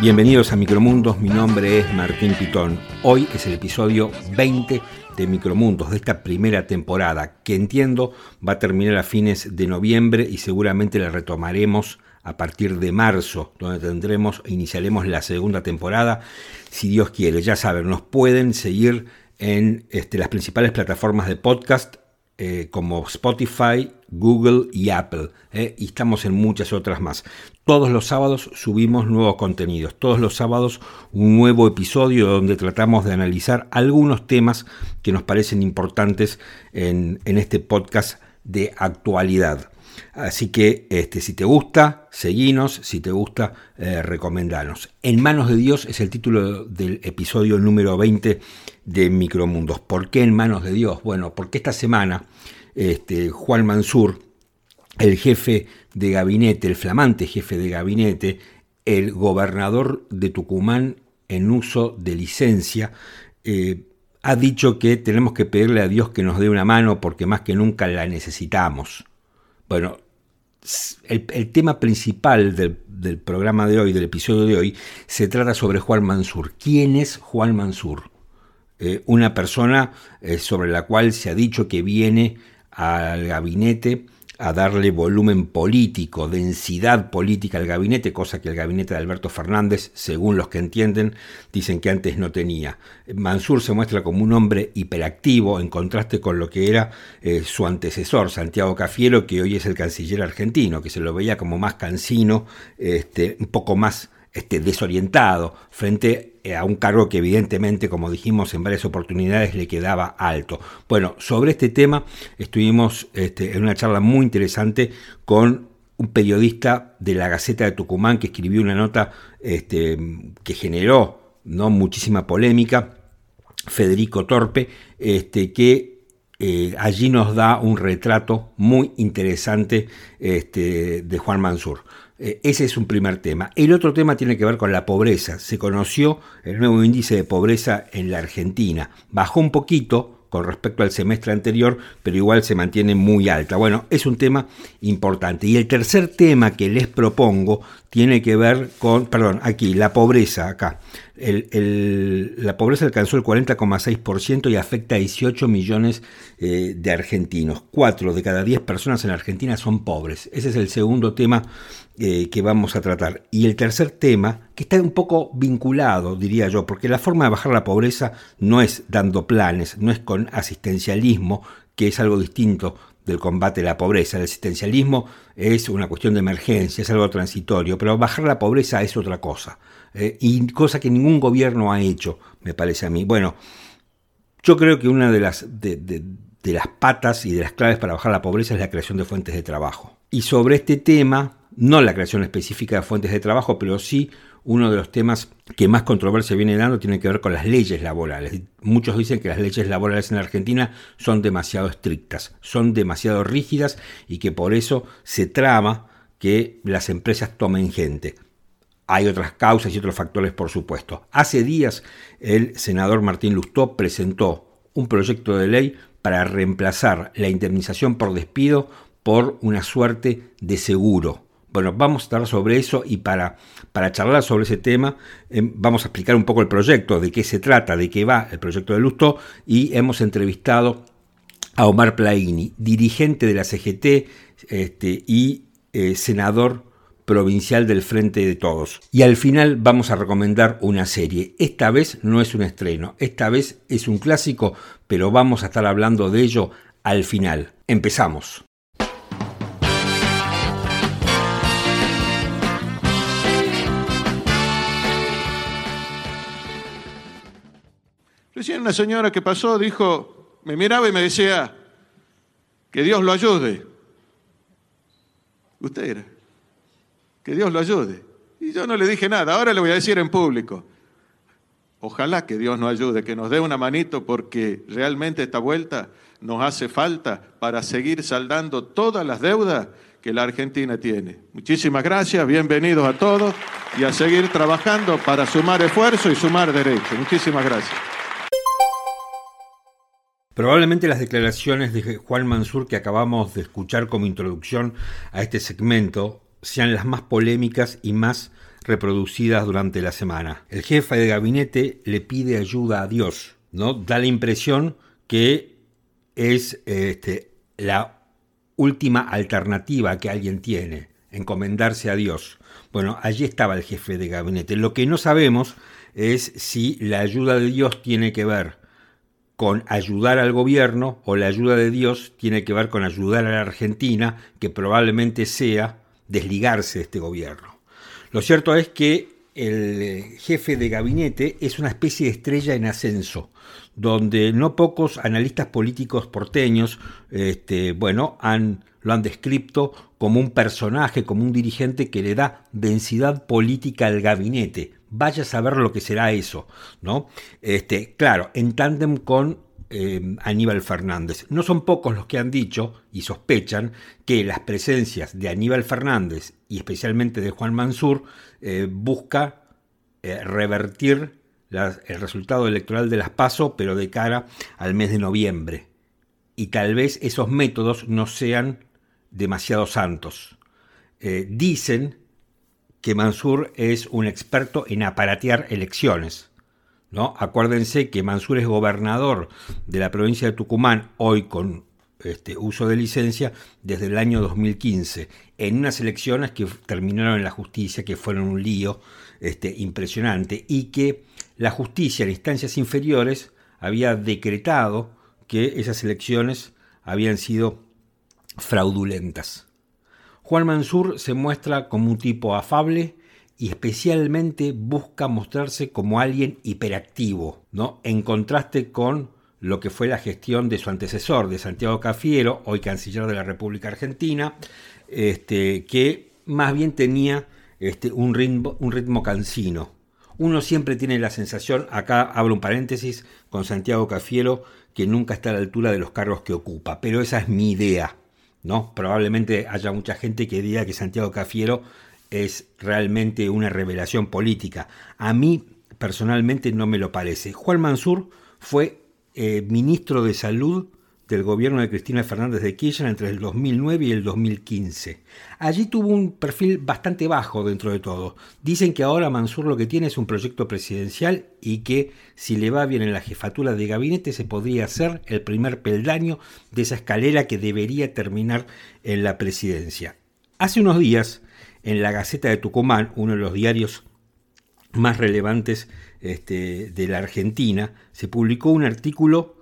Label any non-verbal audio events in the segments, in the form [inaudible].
Bienvenidos a Micromundos, mi nombre es Martín Pitón. Hoy es el episodio 20 de Micromundos, de esta primera temporada, que entiendo va a terminar a fines de noviembre y seguramente la retomaremos a partir de marzo, donde tendremos, iniciaremos la segunda temporada, si Dios quiere. Ya saben, nos pueden seguir en este, las principales plataformas de podcast eh, como Spotify, Google y Apple. Eh, y estamos en muchas otras más. Todos los sábados subimos nuevos contenidos. Todos los sábados un nuevo episodio donde tratamos de analizar algunos temas que nos parecen importantes en, este podcast de actualidad. Así que este, si te gusta, seguinos, si te gusta, eh, recomendanos. En manos de Dios es el título del episodio número 20 de Micromundos. ¿Por qué en manos de Dios? Bueno, porque esta semana este, Juan Mansur, el jefe de gabinete, el flamante jefe de gabinete, el gobernador de Tucumán en uso de licencia, eh, ha dicho que tenemos que pedirle a Dios que nos dé una mano porque más que nunca la necesitamos. Bueno, el, tema principal del, programa de hoy, del episodio de hoy, se trata sobre Juan Mansur. ¿Quién es Juan Mansur? Eh, una persona eh, sobre la cual se ha dicho que viene al gabinete a darle volumen político, densidad política al gabinete, cosa que el gabinete de Alberto Fernández, según los que entienden, dicen que antes no tenía. Mansur se muestra como un hombre hiperactivo en contraste con lo que era eh, su antecesor, Santiago Cafiero, que hoy es el canciller argentino, que se lo veía como más cansino, este, un poco más este, desorientado frente eh, a un cargo que evidentemente, como dijimos en varias oportunidades, le quedaba alto. Bueno, sobre este tema estuvimos este, en una charla muy interesante con un periodista de la Gaceta de Tucumán que escribió una nota este, que generó ¿no? muchísima polémica, Federico Torpe, este, que eh, allí nos da un retrato muy interesante de Juan Mansur. Eh, ese es un primer tema. El otro tema tiene que ver con la pobreza. Se conoció el nuevo índice de pobreza en la Argentina. Bajó un poquito con respecto al semestre anterior, pero igual se mantiene muy alta. Bueno, es un tema importante. Y el tercer tema que les propongo tiene que ver con, perdón, aquí, la pobreza, acá. la pobreza alcanzó el 40,6% y afecta a 18 millones eh, de argentinos. Cuatro de cada 10 personas en Argentina son pobres. Ese es el segundo tema eh, que vamos a tratar. Y el tercer tema, que está un poco vinculado, diría yo, porque la forma de bajar la pobreza no es dando planes, no es con asistencialismo, que es algo distinto del combate a la pobreza. El asistencialismo es una cuestión de emergencia, es algo transitorio, pero bajar la pobreza es otra cosa. Eh, y cosa que ningún gobierno ha hecho, me parece a mí. Bueno, yo creo que una de las, de, de las patas y de las claves para bajar la pobreza es la creación de fuentes de trabajo. Y sobre este tema, no la creación específica de fuentes de trabajo, pero sí uno de los temas que más controversia viene dando tiene que ver con las leyes laborales. Muchos dicen que las leyes laborales en Argentina son demasiado estrictas, son demasiado rígidas y que por eso se trama que las empresas tomen gente. Hay otras causas y otros factores, por supuesto. Hace días el senador Martín Lustó presentó un proyecto de ley para reemplazar la indemnización por despido por una suerte de seguro bueno, vamos a estar sobre eso y para, para charlar sobre ese tema em, vamos a explicar un poco el proyecto, de qué se trata, de qué va el proyecto de Lustó y hemos entrevistado a Omar Plaini, dirigente de la CGT este, y eh, senador provincial del Frente de Todos. Y al final vamos a recomendar una serie. Esta vez no es un estreno, esta vez es un clásico, pero vamos a estar hablando de ello al final. Empezamos. Recién una señora que pasó dijo, me miraba y me decía, que Dios lo ayude. Usted era, que Dios lo ayude. Y yo no le dije nada, ahora le voy a decir en público. Ojalá que Dios nos ayude, que nos dé una manito porque realmente esta vuelta nos hace falta para seguir saldando todas las deudas que la Argentina tiene. Muchísimas gracias, bienvenidos a todos y a seguir trabajando para sumar esfuerzo y sumar derechos. Muchísimas gracias. Probablemente las declaraciones de Juan Mansur que acabamos de escuchar como introducción a este segmento sean las más polémicas y más reproducidas durante la semana. El jefe de gabinete le pide ayuda a Dios, ¿no? Da la impresión que es este, la última alternativa que alguien tiene, encomendarse a Dios. Bueno, allí estaba el jefe de gabinete. Lo que no sabemos es si la ayuda de Dios tiene que ver con ayudar al gobierno o la ayuda de Dios tiene que ver con ayudar a la Argentina, que probablemente sea desligarse de este gobierno. Lo cierto es que el jefe de gabinete es una especie de estrella en ascenso, donde no pocos analistas políticos porteños, este, bueno, han, lo han descrito como un personaje, como un dirigente que le da densidad política al gabinete, vaya a saber lo que será eso, ¿no? Este, claro, en tándem con eh, Aníbal Fernández. No son pocos los que han dicho y sospechan que las presencias de Aníbal Fernández y especialmente de Juan Mansur eh, busca eh, revertir el resultado electoral de las PASO, pero de cara al mes de noviembre. Y tal vez esos métodos no sean demasiado santos. dicen que Mansur es un experto en aparatear elecciones. ¿No? Acuérdense que Mansur es gobernador de la provincia de Tucumán, hoy con este, uso de licencia, desde el año 2015, en unas elecciones que terminaron en la justicia, que fueron un lío este, impresionante, y que la justicia en instancias inferiores había decretado que esas elecciones habían sido fraudulentas. Juan Mansur se muestra como un tipo afable y especialmente busca mostrarse como alguien hiperactivo, ¿no? En contraste con lo que fue la gestión de su antecesor, de Santiago Cafiero, hoy canciller de la República Argentina, este, que más bien tenía este, un, ritmo, un ritmo cansino. Uno siempre tiene la sensación, acá abro un paréntesis, con Santiago Cafiero, que nunca está a la altura de los cargos que ocupa, pero esa es mi idea. ¿no? Probablemente haya mucha gente que diga que Santiago Cafiero es realmente una revelación política. A mí personalmente no me lo parece. Juan Mansur fue eh, ministro de Salud del gobierno de Cristina Fernández de Kirchner entre el 2009 y el 2015. Allí tuvo un perfil bastante bajo dentro de todo. Dicen que ahora Mansur lo que tiene es un proyecto presidencial y que si le va bien en la jefatura de gabinete se podría hacer el primer peldaño de esa escalera que debería terminar en la presidencia. Hace unos días, en la Gaceta de Tucumán, uno de los diarios más relevantes este, de la Argentina, se publicó un artículo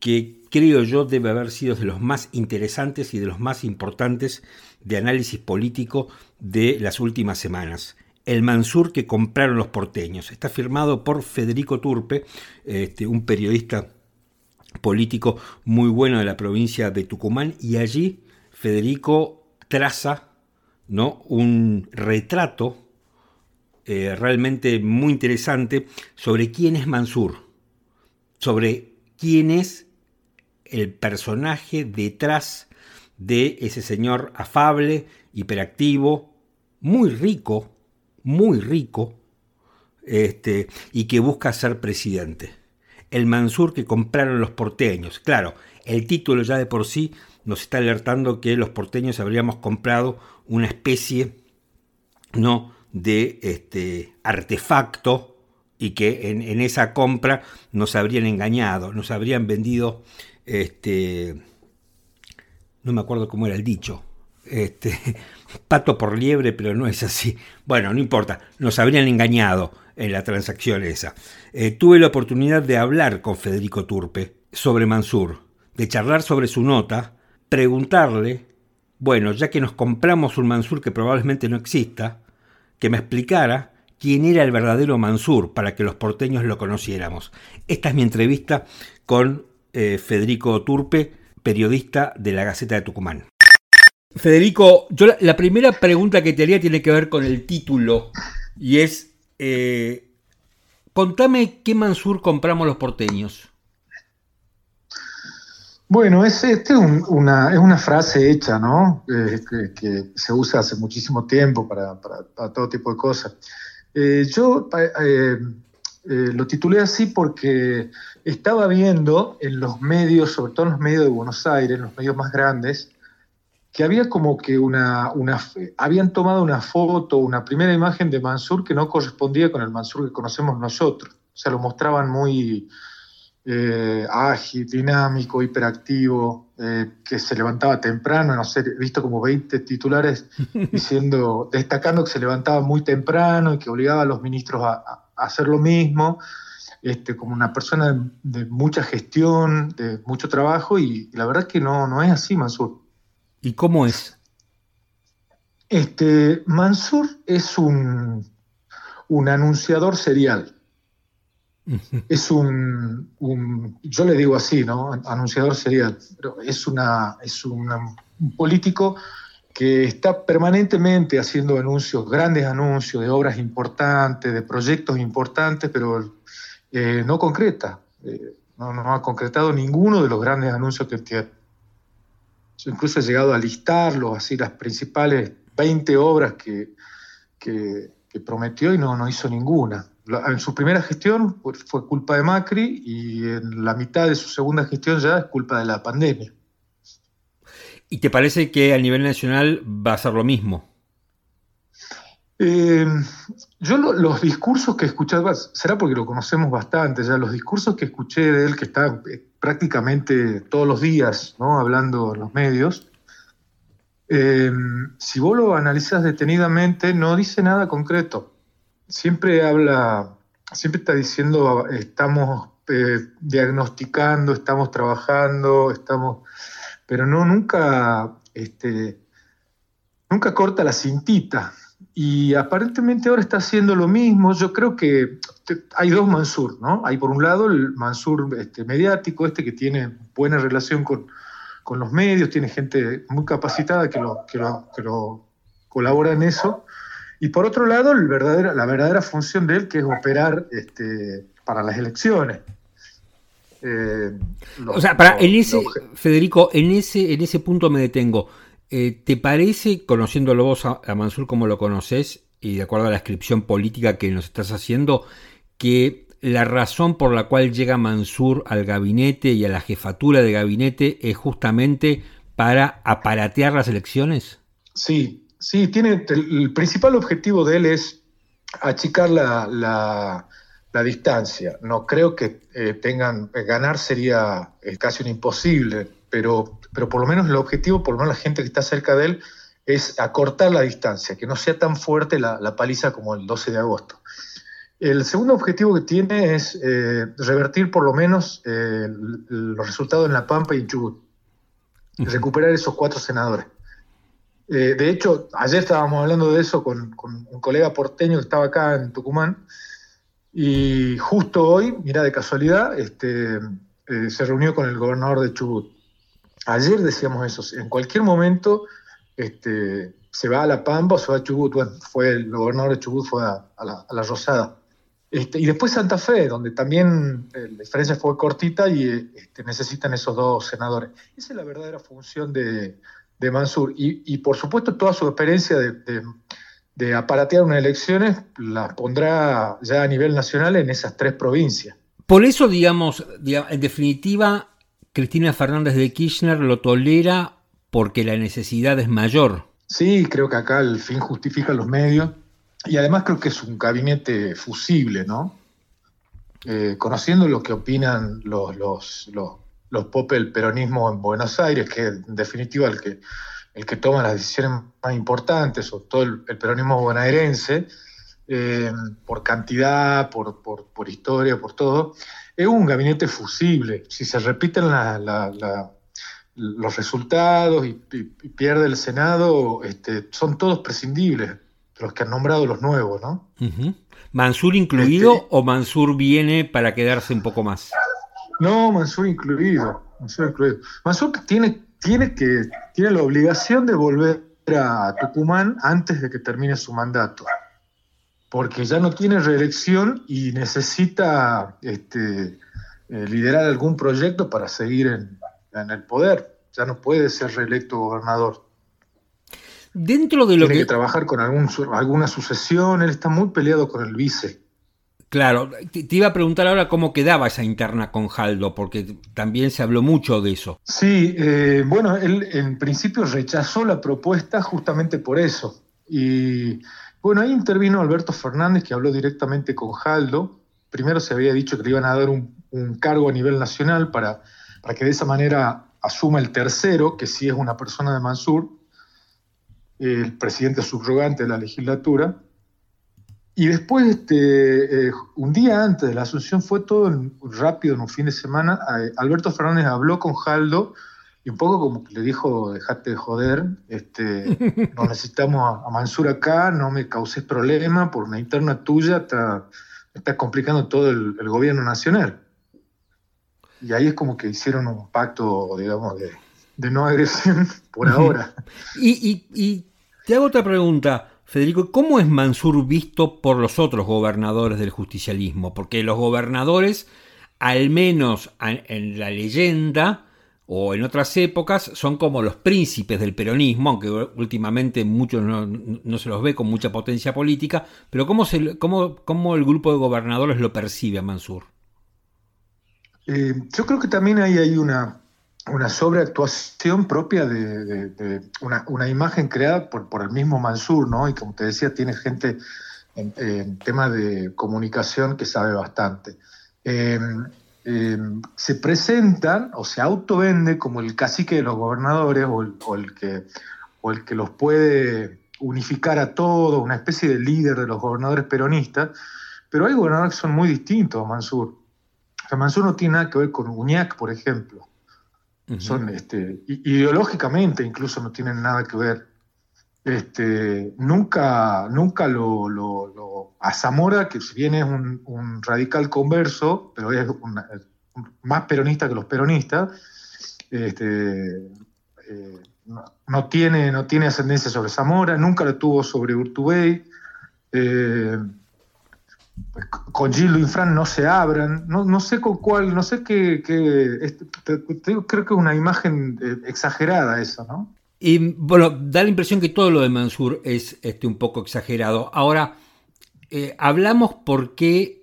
que creo yo debe haber sido de los más interesantes y de los más importantes de análisis político de las últimas semanas. El Mansur que compraron los porteños. Está firmado por Federico Turpe, este, un periodista político muy bueno de la provincia de Tucumán, y allí Federico traza ¿no? un retrato eh, realmente muy interesante sobre quién es Mansur, sobre quién es el personaje detrás de ese señor afable, hiperactivo, muy rico, muy rico, este, y que busca ser presidente. El Mansur que compraron los porteños. Claro, el título ya de por sí nos está alertando que los porteños habríamos comprado una especie ¿no? de este, artefacto y que en, esa compra nos habrían engañado, nos habrían vendido este, no me acuerdo cómo era el dicho, este, [laughs] pato por liebre, pero no es así. Bueno, no importa, nos habrían engañado en la transacción esa. Eh, tuve la oportunidad de hablar con Federico Turpe sobre Mansur, de charlar sobre su nota, preguntarle, bueno, ya que nos compramos un Mansur que probablemente no exista, que me explicara quién era el verdadero Mansur para que los porteños lo conociéramos. Esta es mi entrevista con eh, Federico Turpe, periodista de la Gaceta de Tucumán. Federico, yo la, primera pregunta que te haría tiene que ver con el título y es, eh, contame qué Mansur compramos los porteños. Bueno, es, este es, una, es una frase hecha, ¿no? Eh, que, se usa hace muchísimo tiempo para, todo tipo de cosas. yo lo titulé así porque estaba viendo en los medios, sobre todo en los medios de Buenos Aires, en los medios más grandes, que había como que una, una, habían tomado una foto, una primera imagen de Mansur que no correspondía con el Mansur que conocemos nosotros. O sea, lo mostraban muy eh, ágil, dinámico, hiperactivo, eh, que se levantaba temprano, no sé, he visto como 20 titulares [laughs] diciendo, destacando que se levantaba muy temprano y que obligaba a los ministros a, hacer lo mismo, este, como una persona de, mucha gestión, de mucho trabajo, y, la verdad es que no, no es así, Mansur. ¿Y cómo es? Este, Mansur es un, un anunciador serial. Es un, yo le digo así, ¿no? Anunciador serial, pero es, una, es un político que está permanentemente haciendo anuncios, grandes anuncios de obras importantes, de proyectos importantes, pero eh, no concreta. Eh, no, ha concretado ninguno de los grandes anuncios que tiene incluso he llegado a listarlos, así las principales 20 obras que, que, prometió y no, no hizo ninguna. En su primera gestión fue culpa de Macri y en la mitad de su segunda gestión ya es culpa de la pandemia. ¿Y te parece que a nivel nacional va a ser lo mismo? Eh, yo los discursos que he escuchado, será porque lo conocemos bastante, ya los discursos que escuché de él, que está eh, prácticamente todos los días, ¿no? hablando en los medios, eh, si vos lo analizas detenidamente, no dice nada concreto. Siempre habla, siempre está diciendo, estamos eh, diagnosticando, estamos trabajando, estamos, pero no, nunca, este, nunca corta la cintita. Y aparentemente ahora está haciendo lo mismo. Yo creo que hay dos Mansur, ¿no? Hay por un lado el Mansur este, mediático, este que tiene buena relación con, los medios, tiene gente muy capacitada que lo, que lo, colabora en eso. Y por otro lado, el verdadero, la verdadera función de él, que es operar este, para las elecciones. Eh, o sea, para, en ese, Federico, en ese, en ese punto me detengo. Eh, ¿Te parece, conociéndolo vos a, Mansur como lo conoces y de acuerdo a la descripción política que nos estás haciendo, que la razón por la cual llega Mansur al gabinete y a la jefatura de gabinete es justamente para aparatear las elecciones? Sí, sí, tiene el principal objetivo de él es achicar la, distancia. No creo que eh, tengan ganar sería casi un imposible, pero pero por lo menos el objetivo, por lo menos la gente que está cerca de él, es acortar la distancia, que no sea tan fuerte la, paliza como el 12 de agosto. El segundo objetivo que tiene es eh, revertir por lo menos eh, los resultados en La Pampa y en Chubut, recuperar esos cuatro senadores. Eh, de hecho, ayer estábamos hablando de eso con, un colega porteño que estaba acá en Tucumán, y justo hoy, mira de casualidad, este, se reunió con el gobernador de Chubut. Ayer decíamos eso, en cualquier momento este, se va a La Pampa o se va a Chubut. Bueno, fue el gobernador de Chubut fue a, la, Rosada. Este, y después Santa Fe, donde también eh, la diferencia fue cortita y necesitan esos dos senadores. Esa es la verdadera función de, Mansur. Y, por supuesto toda su experiencia de, de, aparatear unas elecciones la pondrá ya a nivel nacional en esas tres provincias. Por eso, digamos en definitiva, Cristina Fernández de Kirchner lo tolera porque la necesidad es mayor. Sí, creo que acá el fin justifica los medios y además creo que es un gabinete fusible, ¿no? Eh, conociendo lo que opinan los, los, los, los del peronismo en Buenos Aires, que en definitiva el que, el que toma las decisiones más importantes, o todo el, peronismo bonaerense, eh, por cantidad, por, por, por historia, por todo, es un gabinete fusible. Si se repiten los resultados y, pierde el Senado, este, son todos prescindibles, los que han nombrado los nuevos, ¿no? ¿Mansur incluido este- o Mansur viene para quedarse un poco más? No, Mansur incluido. Mansur, incluido. Mansur tiene, tiene, que, tiene la obligación de volver a Tucumán antes de que termine su mandato porque ya no tiene reelección y necesita este, eh, liderar algún proyecto para seguir en, el poder. Ya no puede ser reelecto gobernador. Dentro de lo tiene que... trabajar con algún, alguna sucesión, él está muy peleado con el vice. Claro, te, iba a preguntar ahora cómo quedaba esa interna con Jaldo, porque también se habló mucho de eso. Sí, eh, bueno, él en principio rechazó la propuesta justamente por eso. Y bueno, ahí intervino Alberto Fernández, que habló directamente con Jaldo. Primero se había dicho que le iban a dar un, cargo a nivel nacional para, para que de esa manera asuma el tercero, que sí es una persona de Mansur, el presidente subrogante de la legislatura. Y después, este, eh, un día antes de la asunción, fue todo rápido, en un fin de semana. Eh, Alberto Fernández habló con Jaldo y un poco como que le dijo, dejate de joder, este, [laughs] nos necesitamos a, Mansur acá, no me causes problema, por una interna tuya está, está complicando todo el, gobierno nacional. Y ahí es como que hicieron un pacto, digamos, de, no agresión [laughs] por [laughs] ahora. y, y te hago otra pregunta. Federico, ¿cómo es Mansur visto por los otros gobernadores del justicialismo? Porque los gobernadores, al menos en la leyenda o en otras épocas, son como los príncipes del peronismo, aunque últimamente muchos no, se los ve con mucha potencia política, pero ¿cómo, el grupo de gobernadores lo percibe a Mansur? Eh, yo creo que también ahí hay una, una sobreactuación propia de, una, imagen creada por, por, el mismo Mansur, ¿no? Y como te decía, tiene gente en, en tema de comunicación que sabe bastante. Em, em, se presentan o se autovende como el cacique de los gobernadores o el, que, o el que los puede unificar a todos, una especie de líder de los gobernadores peronistas, pero hay gobernadores que son muy distintos a Mansur. O sea, Mansur no tiene nada que ver con Uñac, por ejemplo. Son este, ideológicamente incluso no tienen nada que ver. Este, nunca, nunca lo, a Zamora, que si bien es un, radical converso, pero es más peronista que los peronistas, este, eh, no, tiene, no tiene ascendencia sobre Zamora, nunca lo tuvo sobre Urtubey. Eh, con Gildo y Fran no se abran, no, sé con cuál, no sé qué, creo que es una imagen eh, exagerada eso, ¿no? Y bueno, da la impresión que todo lo de Mansur es este, un poco exagerado. Ahora, eh, hablamos por qué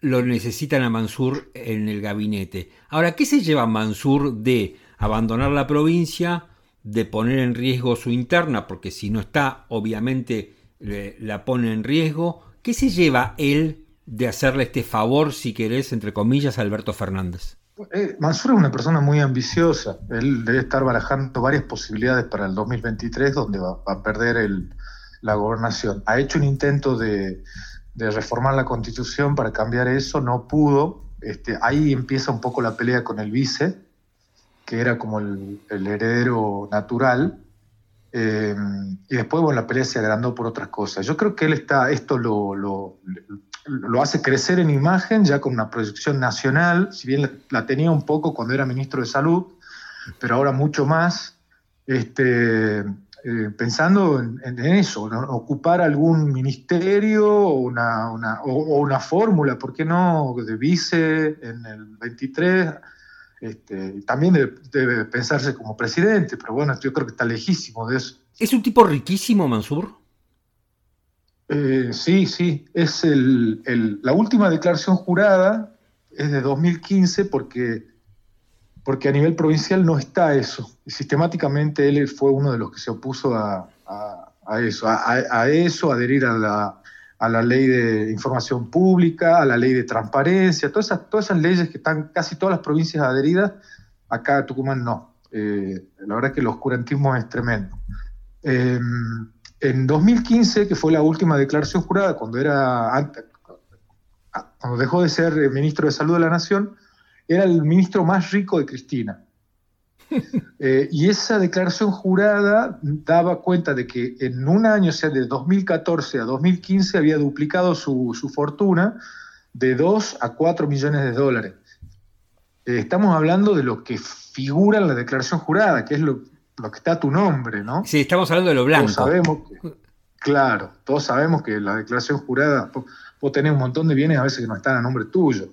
lo necesitan a Mansur en el gabinete. Ahora, ¿qué se lleva Mansur de abandonar la provincia, de poner en riesgo su interna, porque si no está, obviamente la pone en riesgo? ¿Qué se lleva él de hacerle este favor, si querés, entre comillas, a Alberto Fernández? Eh, Mansur es una persona muy ambiciosa. Él debe estar barajando varias posibilidades para el 2023 donde va, a perder la gobernación. Ha hecho un intento de, reformar la constitución para cambiar eso, no pudo. Este, ahí empieza un poco la pelea con el vice, que era como el heredero natural. Eh, y después, bueno, la pelea se agrandó por otras cosas. Yo creo que él está, esto lo, lo, hace crecer en imagen, ya con una proyección nacional, si bien la, tenía un poco cuando era ministro de Salud, pero ahora mucho más, este, eh, pensando en, eso, ocupar algún ministerio o una, una, o una fórmula, ¿por qué no?, de vice en el 23 este, también debe, pensarse como presidente, pero bueno, yo creo que está lejísimo de eso. ¿Es un tipo riquísimo, Mansur? Eh, sí, sí. Es la última declaración jurada es de 2015 porque, porque a nivel provincial no está eso. sistemáticamente él fue uno de los que se opuso a, eso, a, eso, adherir a la, a la ley de información pública, a la ley de transparencia, todas esas, todas esas leyes que están casi todas las provincias adheridas, acá Tucumán no. Eh, la verdad es que el oscurantismo es tremendo. Eh, en 2015, que fue la última declaración jurada, cuando, era, cuando dejó de ser ministro de Salud de la Nación, era el ministro más rico de Cristina. Eh, y esa declaración jurada daba cuenta de que en un año, o sea, de 2014 a 2015, había duplicado su, fortuna de 2 a 4 millones de dólares. Eh, estamos hablando de lo que figura en la declaración jurada, que es lo, que está a tu nombre, ¿no? Sí, estamos hablando de lo blanco. sabemos claro, todos sabemos que la declaración jurada, vos tenés un montón de bienes a veces que no están a nombre tuyo.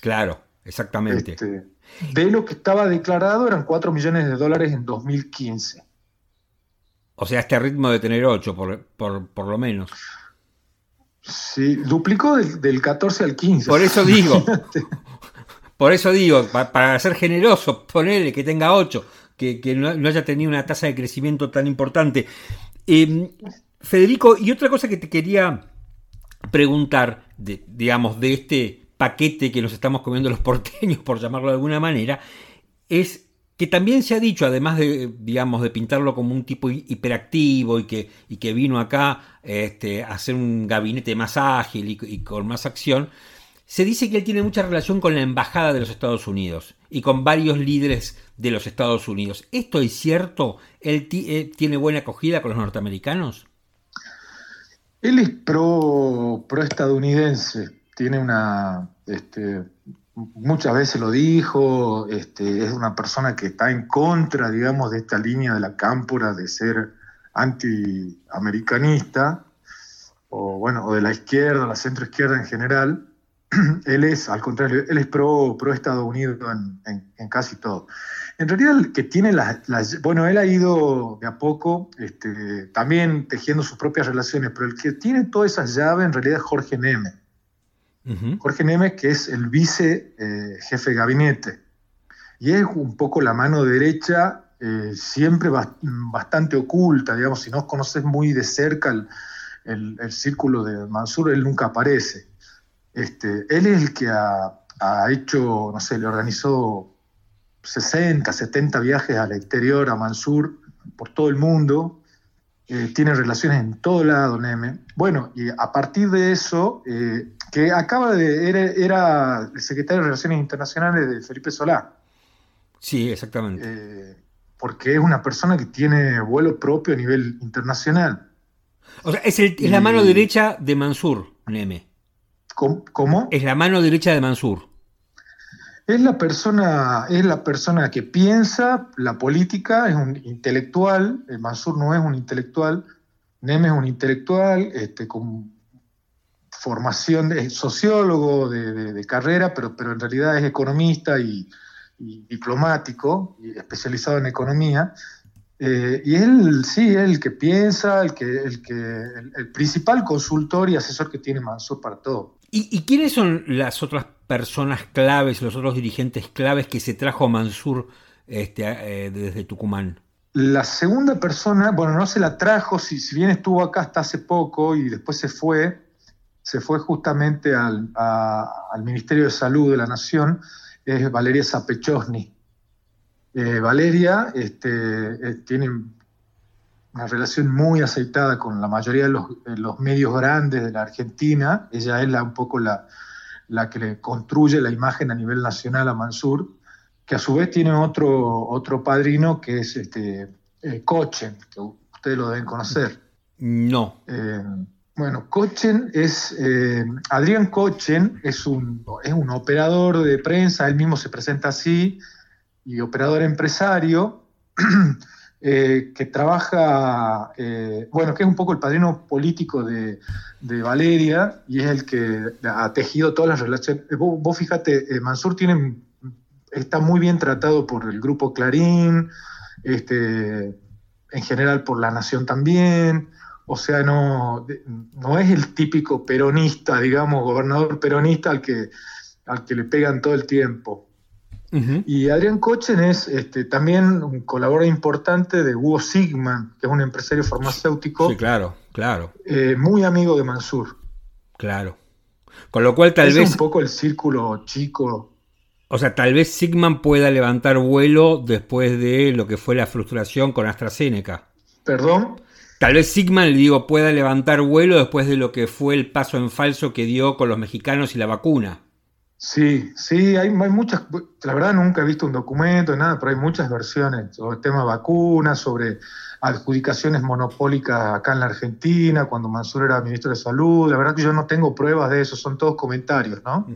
Claro, exactamente. Este, de lo que estaba declarado eran 4 millones de dólares en 2015. O sea, este ritmo de tener 8, por, por, lo menos. Sí, duplicó del, 14 al 15. Por eso digo. por eso digo, para, ser generoso, ponerle que tenga 8, que, no, haya tenido una tasa de crecimiento tan importante. Em, Federico, y otra cosa que te quería preguntar, de, digamos, de este paquete que nos estamos comiendo los [laughs] porteños, por llamarlo de alguna manera, es que también se ha dicho, además de, digamos, de pintarlo como un tipo hiperactivo y que, y que vino acá este, a hacer un gabinete más ágil y, con más acción, se dice que él tiene mucha relación con la embajada de los Estados Unidos y con varios líderes de los Estados Unidos. ¿Esto es cierto? ¿Él eh, tiene buena acogida con los norteamericanos? Él es pro, pro estadounidense, tiene una, este, muchas veces lo dijo, este, es una persona que está en contra, digamos, de esta línea de la cámpora de ser antiamericanista, o bueno, o de la izquierda, la centroizquierda en general. [clears throat] él es, al contrario, él es pro, pro Estados Unidos en, casi todo. En realidad, el que tiene las, bueno, él ha ido de a poco este, también tejiendo sus propias relaciones, pero el que tiene todas esas llaves en realidad es Jorge Neme Jorge Nemes, que es el vice eh, jefe de gabinete. Y es un poco la mano derecha, eh, siempre bastante oculta, digamos, si no conoces muy de cerca el, círculo de Mansur, él nunca aparece. Este, él es el que ha, ha, hecho, no sé, le organizó 60, 70 viajes al exterior, a Mansur, por todo el mundo, eh, tiene relaciones en todo lado, Neme. Bueno, y a partir de eso, eh, que acaba de, era, el secretario de Relaciones Internacionales de Felipe Solá. Sí, exactamente. Eh, porque es una persona que tiene vuelo propio a nivel internacional. O sea, es, la mano derecha de Mansur, Neme. ¿Cómo? Es la mano derecha de Mansur. Es la persona, es la persona que piensa la política, es un intelectual, Mansur no es un intelectual, Neme es un intelectual este, con formación de sociólogo de, carrera, pero, pero en realidad es economista y, diplomático, y especializado en economía. Eh, y él sí, es el que piensa, el, que, el, que, el, principal consultor y asesor que tiene Mansur para todo. ¿Y, quiénes son las otras claves, los otros dirigentes claves que se trajo Mansur este, eh, desde Tucumán? La segunda persona, bueno, no se la trajo, si, bien estuvo acá hasta hace poco y después se fue, se fue justamente al, Ministerio de Salud de la Nación, es Valeria Zapechosny. Eh, Valeria este, eh, tiene una relación muy aceitada con la mayoría de los, medios grandes de la Argentina. Ella es la, un poco la, la, que le construye la imagen a nivel nacional a Mansur, que a su vez tiene otro, otro padrino que es este, eh, Cochen, que ustedes lo deben conocer. No. Eh, bueno, Cochen es, eh, Adrián Cochen es un, es un operador de prensa, él mismo se presenta así, y operador empresario. [clears throat] Eh, que trabaja, eh, bueno, que es un poco el padrino político de, Valeria y es el que ha tejido todas las relaciones. Eh, vos, fíjate, Mansur tiene, está muy bien tratado por el grupo Clarín, este, en general por La Nación también. O sea, no, no es el típico peronista, digamos, gobernador peronista al que, al que le pegan todo el tiempo. Y Adrián Cochen es este, también un colaborador importante de Hugo Sigman, que es un empresario farmacéutico. Sí, claro, claro. Eh, muy amigo de Mansur. Claro. Con lo cual tal vez... Es un poco el círculo chico. O sea, tal vez Sigman pueda levantar vuelo después de lo que fue la frustración con AstraZeneca. ¿Perdón? Tal vez Sigman, le digo, pueda levantar vuelo después de lo que fue el paso en falso que dio con los mexicanos y la vacuna. Sí, sí, hay, muchas, la verdad nunca he visto un documento, nada, pero hay muchas versiones sobre el tema vacunas, sobre adjudicaciones monopólicas acá en la Argentina, cuando Mansur era ministro de Salud. La verdad que yo no tengo pruebas de eso, son todos comentarios, ¿no?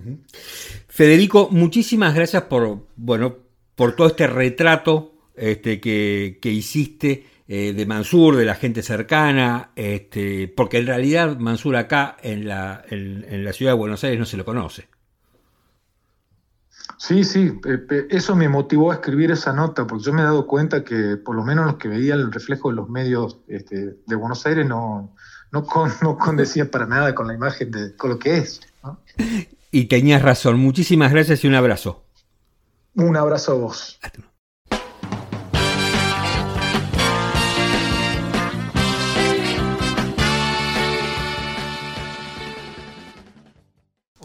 Federico, muchísimas gracias por, bueno, por todo este retrato este, que, hiciste eh, de Mansur, de la gente cercana, este, porque en realidad Mansur acá en la, en la ciudad de Buenos Aires no se lo conoce. Sí, sí, eso me motivó a escribir esa nota, porque yo me he dado cuenta que por lo menos los que veían el reflejo de los medios este, de Buenos Aires no, no, con, no condecía para nada con la imagen de con lo que es. Y tenías razón. Muchísimas gracias y un abrazo. Un abrazo a vos.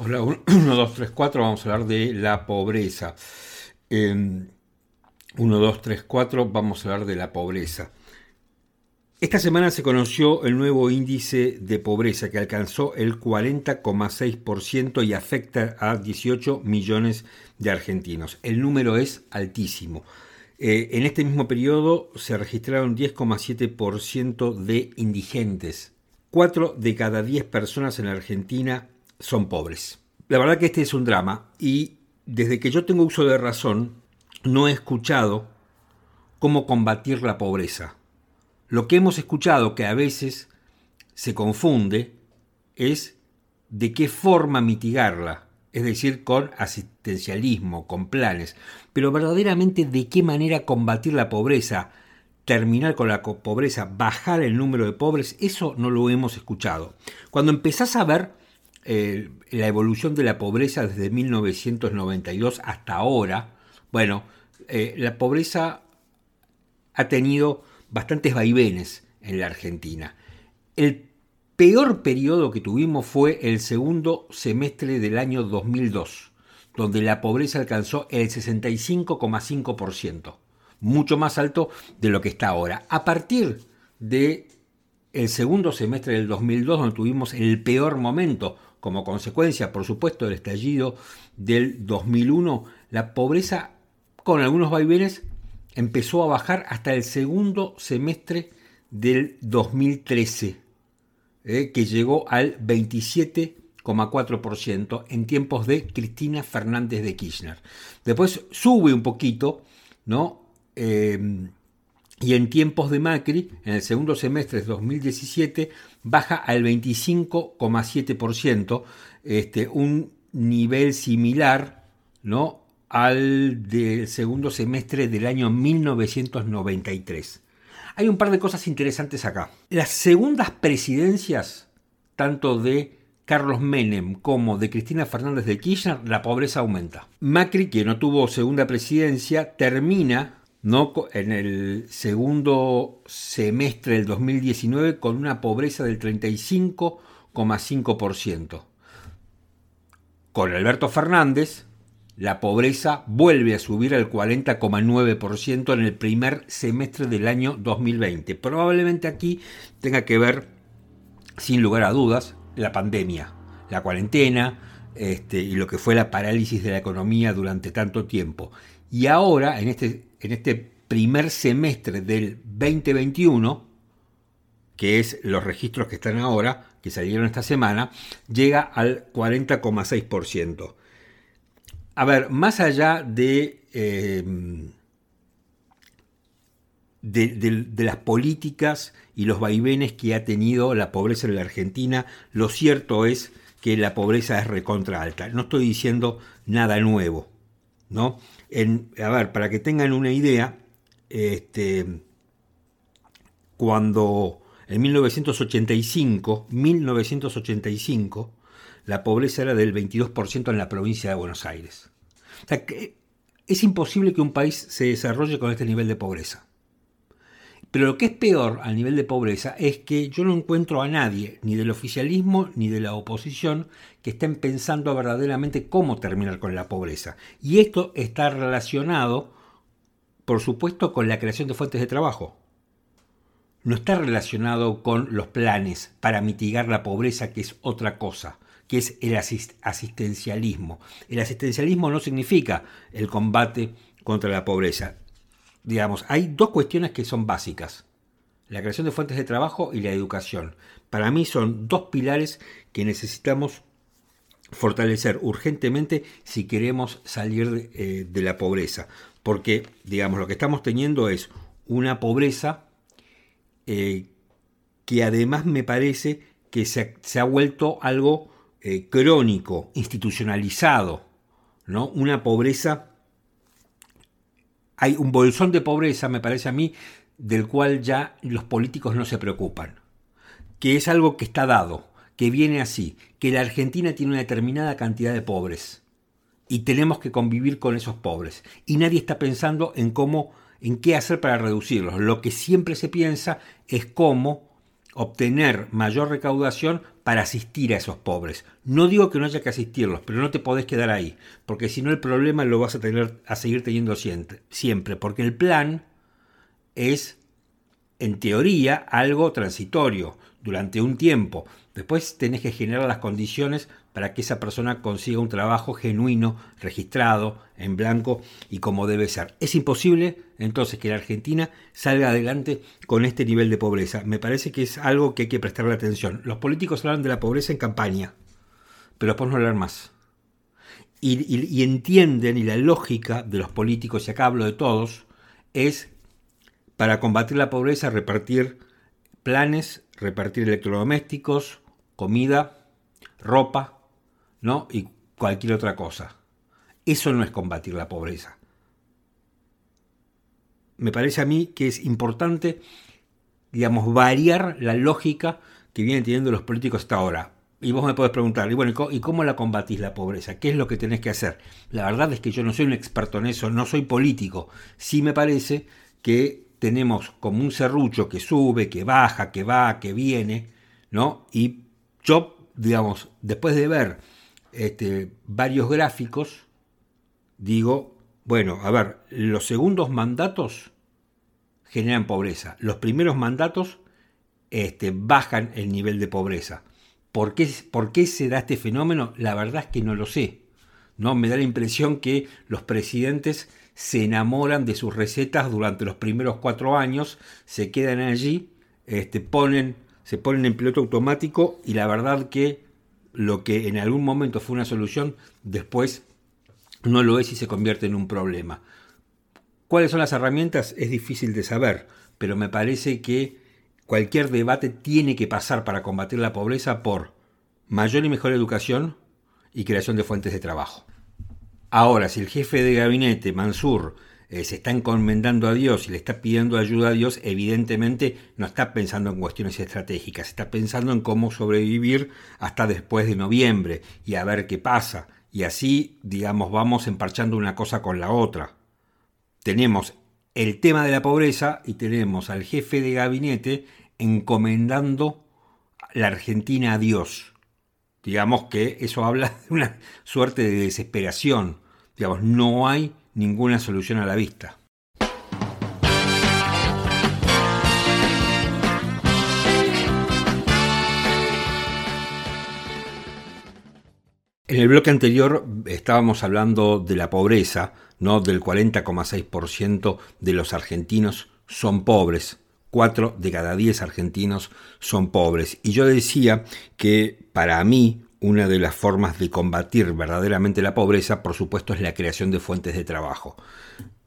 Hola, 1, 2, 3, 4, vamos a hablar de la pobreza. 1, 2, 3, 4, vamos a hablar de la pobreza. Esta semana se conoció el nuevo índice de pobreza que alcanzó el 40,6% y afecta a 18 millones de argentinos. El número es altísimo. Eh, en este mismo periodo se registraron 10,7% de indigentes. 4 de cada 10 personas en la Argentina son pobres. La verdad que este es un drama y desde que yo tengo uso de razón no he escuchado cómo combatir la pobreza. Lo que hemos escuchado que a veces se confunde es de qué forma mitigarla, es decir, con asistencialismo, con planes, pero verdaderamente de qué manera combatir la pobreza, terminar con la pobreza, bajar el número de pobres, eso no lo hemos escuchado. Cuando empezás a ver eh, la evolución de la pobreza desde 1992 hasta ahora, bueno, eh, la pobreza ha tenido bastantes vaivenes en la Argentina. El peor periodo que tuvimos fue el segundo semestre del año 2002, donde la pobreza alcanzó el 65,5%, mucho más alto de lo que está ahora. A partir de el segundo semestre del 2002, donde tuvimos el peor momento, como consecuencia, por supuesto, del estallido del 2001, la pobreza, con algunos vaivenes, empezó a bajar hasta el segundo semestre del 2013, eh, que llegó al 27,4% en tiempos de Cristina Fernández de Kirchner. Después sube un poquito, ¿no? Em, y en tiempos de Macri, en el segundo semestre de 2017, baja al 25,7%, este, un nivel similar ¿no? al del segundo semestre del año 1993. Hay un par de cosas interesantes acá. Las segundas presidencias, tanto de Carlos Menem como de Cristina Fernández de Kirchner, la pobreza aumenta. Macri, que no tuvo segunda presidencia, termina en el segundo semestre del 2019 con una pobreza del 35,5%. Con Alberto Fernández, la pobreza vuelve a subir al 40,9% en el primer semestre del año 2020. Probablemente aquí tenga que ver, sin lugar a dudas, la pandemia, la cuarentena este, y lo que fue la parálisis de la economía durante tanto tiempo. Y ahora, en este, en este primer semestre del 2021, que es los registros que están ahora, que salieron esta semana, llega al 40,6%. A ver, más allá eh, de, de, las políticas y los vaivenes que ha tenido la pobreza en la Argentina, lo cierto es que la pobreza es recontra alta. No estoy diciendo nada nuevo, ¿no? a ver, para que tengan una idea, este, cuando en 1985, 1985, la pobreza era del 22% en la provincia de Buenos Aires. es imposible que un país se desarrolle con este nivel de pobreza. Pero lo que es peor al nivel de pobreza es que yo no encuentro a nadie, ni del oficialismo ni de la oposición, que estén pensando verdaderamente cómo terminar con la pobreza. Y esto está relacionado, por supuesto, con la creación de fuentes de trabajo. No está relacionado con los planes para mitigar la pobreza, que es otra cosa que es el asistencialismo. El asistencialismo no significa el combate contra la pobreza. Digamos, hay dos cuestiones que son básicas. La creación de fuentes de trabajo y la educación. Para mí son dos pilares que necesitamos fortalecer urgentemente si queremos salir de, eh, la pobreza. Porque, digamos, lo que estamos teniendo es una pobreza eh, que además me parece que se, ha vuelto algo eh, crónico, institucionalizado, ¿no? Una pobreza, hay un bolsón de pobreza, me parece a mí, del cual ya los políticos no se preocupan. que es algo que está dado, que viene así, que la Argentina tiene una determinada cantidad de pobres y tenemos que convivir con esos pobres. Y nadie está pensando en cómo, en qué hacer para reducirlos. Lo que siempre se piensa es cómo obtener mayor recaudación para asistir a esos pobres. No digo que no haya que asistirlos, pero no te podés quedar ahí, porque si no el problema lo vas a tener a seguir teniendo siempre, porque el plan es en teoría algo transitorio durante un tiempo. Después tenés que generar las condiciones para que esa persona consiga un trabajo genuino, registrado, en blanco y como debe ser. Es imposible entonces que la Argentina salga adelante con este nivel de pobreza. Me parece que es algo que hay que prestarle atención. Los políticos hablan de la pobreza en campaña, pero después no hablan más. Y, y entienden, y la lógica de los políticos, y acá hablo de todos, es para combatir la pobreza repartir planes, repartir electrodomésticos, comida, ropa, ¿no? Y cualquier otra cosa. Eso no es combatir la pobreza. Me parece a mí que es importante, digamos, variar la lógica que vienen teniendo los políticos hasta ahora. Y vos me podés preguntar, y bueno, ¿y cómo la combatís la pobreza? ¿Qué es lo que tenés que hacer? La verdad es que yo no soy un experto en eso, no soy político. Sí me parece que tenemos como un serrucho que sube, que baja, que va, que viene, ¿no? Y yo, digamos, después de ver este, varios gráficos, digo, bueno, a ver, los segundos mandatos generan pobreza, los primeros mandatos este, bajan el nivel de pobreza. ¿Por qué, ¿Por qué se da este fenómeno? La verdad es que no lo sé. ¿no? Me da la impresión que los presidentes se enamoran de sus recetas durante los primeros cuatro años, se quedan allí, este, ponen, se ponen en piloto automático y la verdad que lo que en algún momento fue una solución, después no lo es y se convierte en un problema. ¿Cuáles son las herramientas? Es difícil de saber, pero me parece que cualquier debate tiene que pasar para combatir la pobreza por mayor y mejor educación y creación de fuentes de trabajo. Ahora, si el jefe de gabinete, Mansur, eh, se está encomendando a Dios y le está pidiendo ayuda a Dios, evidentemente no está pensando en cuestiones estratégicas, está pensando en cómo sobrevivir hasta después de noviembre y a ver qué pasa. Y así, digamos, vamos emparchando una cosa con la otra. Tenemos el tema de la pobreza y tenemos al jefe de gabinete encomendando la Argentina a Dios. Digamos que eso habla [laughs] de una suerte de desesperación. Digamos, no hay ninguna solución a la vista. En el bloque anterior estábamos hablando de la pobreza, ¿no? Del 40,6% de los argentinos son pobres. Cuatro de cada diez argentinos son pobres. Y yo decía que para mí una de las formas de combatir verdaderamente la pobreza, por supuesto, es la creación de fuentes de trabajo.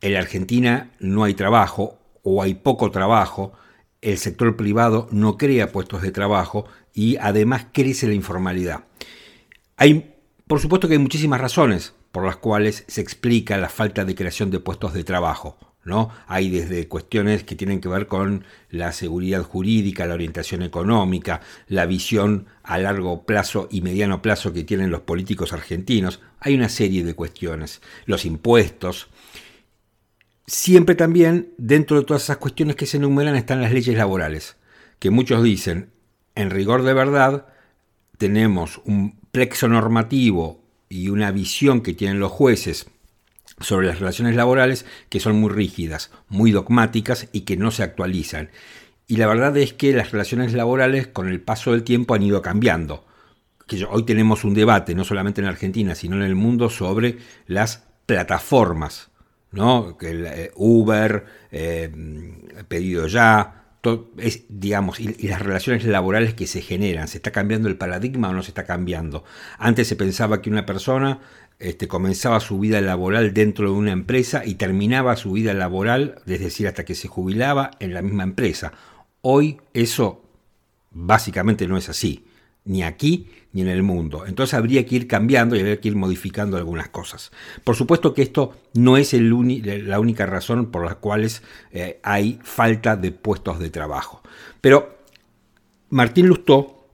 En la Argentina no hay trabajo o hay poco trabajo, el sector privado no crea puestos de trabajo y además crece la informalidad. Hay, por supuesto que hay muchísimas razones por las cuales se explica la falta de creación de puestos de trabajo. ¿No? Hay desde cuestiones que tienen que ver con la seguridad jurídica, la orientación económica, la visión a largo plazo y mediano plazo que tienen los políticos argentinos. Hay una serie de cuestiones. Los impuestos. Siempre también, dentro de todas esas cuestiones que se enumeran, están las leyes laborales, que muchos dicen, en rigor de verdad, tenemos un plexo normativo y una visión que tienen los jueces sobre las relaciones laborales que son muy rígidas, muy dogmáticas y que no se actualizan. Y la verdad es que las relaciones laborales con el paso del tiempo han ido cambiando. Que hoy tenemos un debate, no solamente en Argentina, sino en el mundo, sobre las plataformas. ¿no? Eh, Uber, eh, pedido ya, digamos, y, las relaciones laborales que se generan. ¿Se está cambiando el paradigma o no se está cambiando? Antes se pensaba que una persona este, comenzaba su vida laboral dentro de una empresa y terminaba su vida laboral, es decir, hasta que se jubilaba en la misma empresa. Hoy eso básicamente no es así, ni aquí ni en el mundo. Entonces habría que ir cambiando y habría que ir modificando algunas cosas. Por supuesto que esto no es la única razón por las cuales eh, hay falta de puestos de trabajo. Pero Martín Lustó,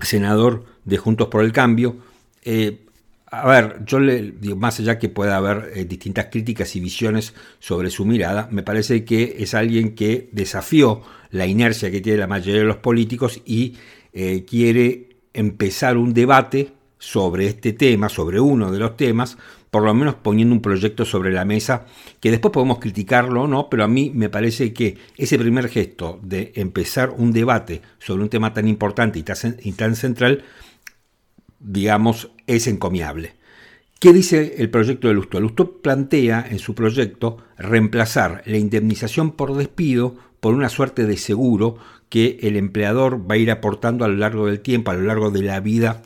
senador de Juntos por el Cambio, eh, a ver, yo le digo, más allá que pueda haber eh, distintas críticas y visiones sobre su mirada, me parece que es alguien que desafió la inercia que tiene la mayoría de los políticos y eh, quiere empezar un debate sobre este tema, sobre uno de los temas, por lo menos poniendo un proyecto sobre la mesa, que después podemos criticarlo o no, pero a mí me parece que ese primer gesto de empezar un debate sobre un tema tan importante y tan central, digamos, es encomiable. ¿Qué dice el proyecto de Lustó? Lustó plantea en su proyecto reemplazar la indemnización por despido por una suerte de seguro que el empleador va a ir aportando a lo largo del tiempo, a lo largo de la vida,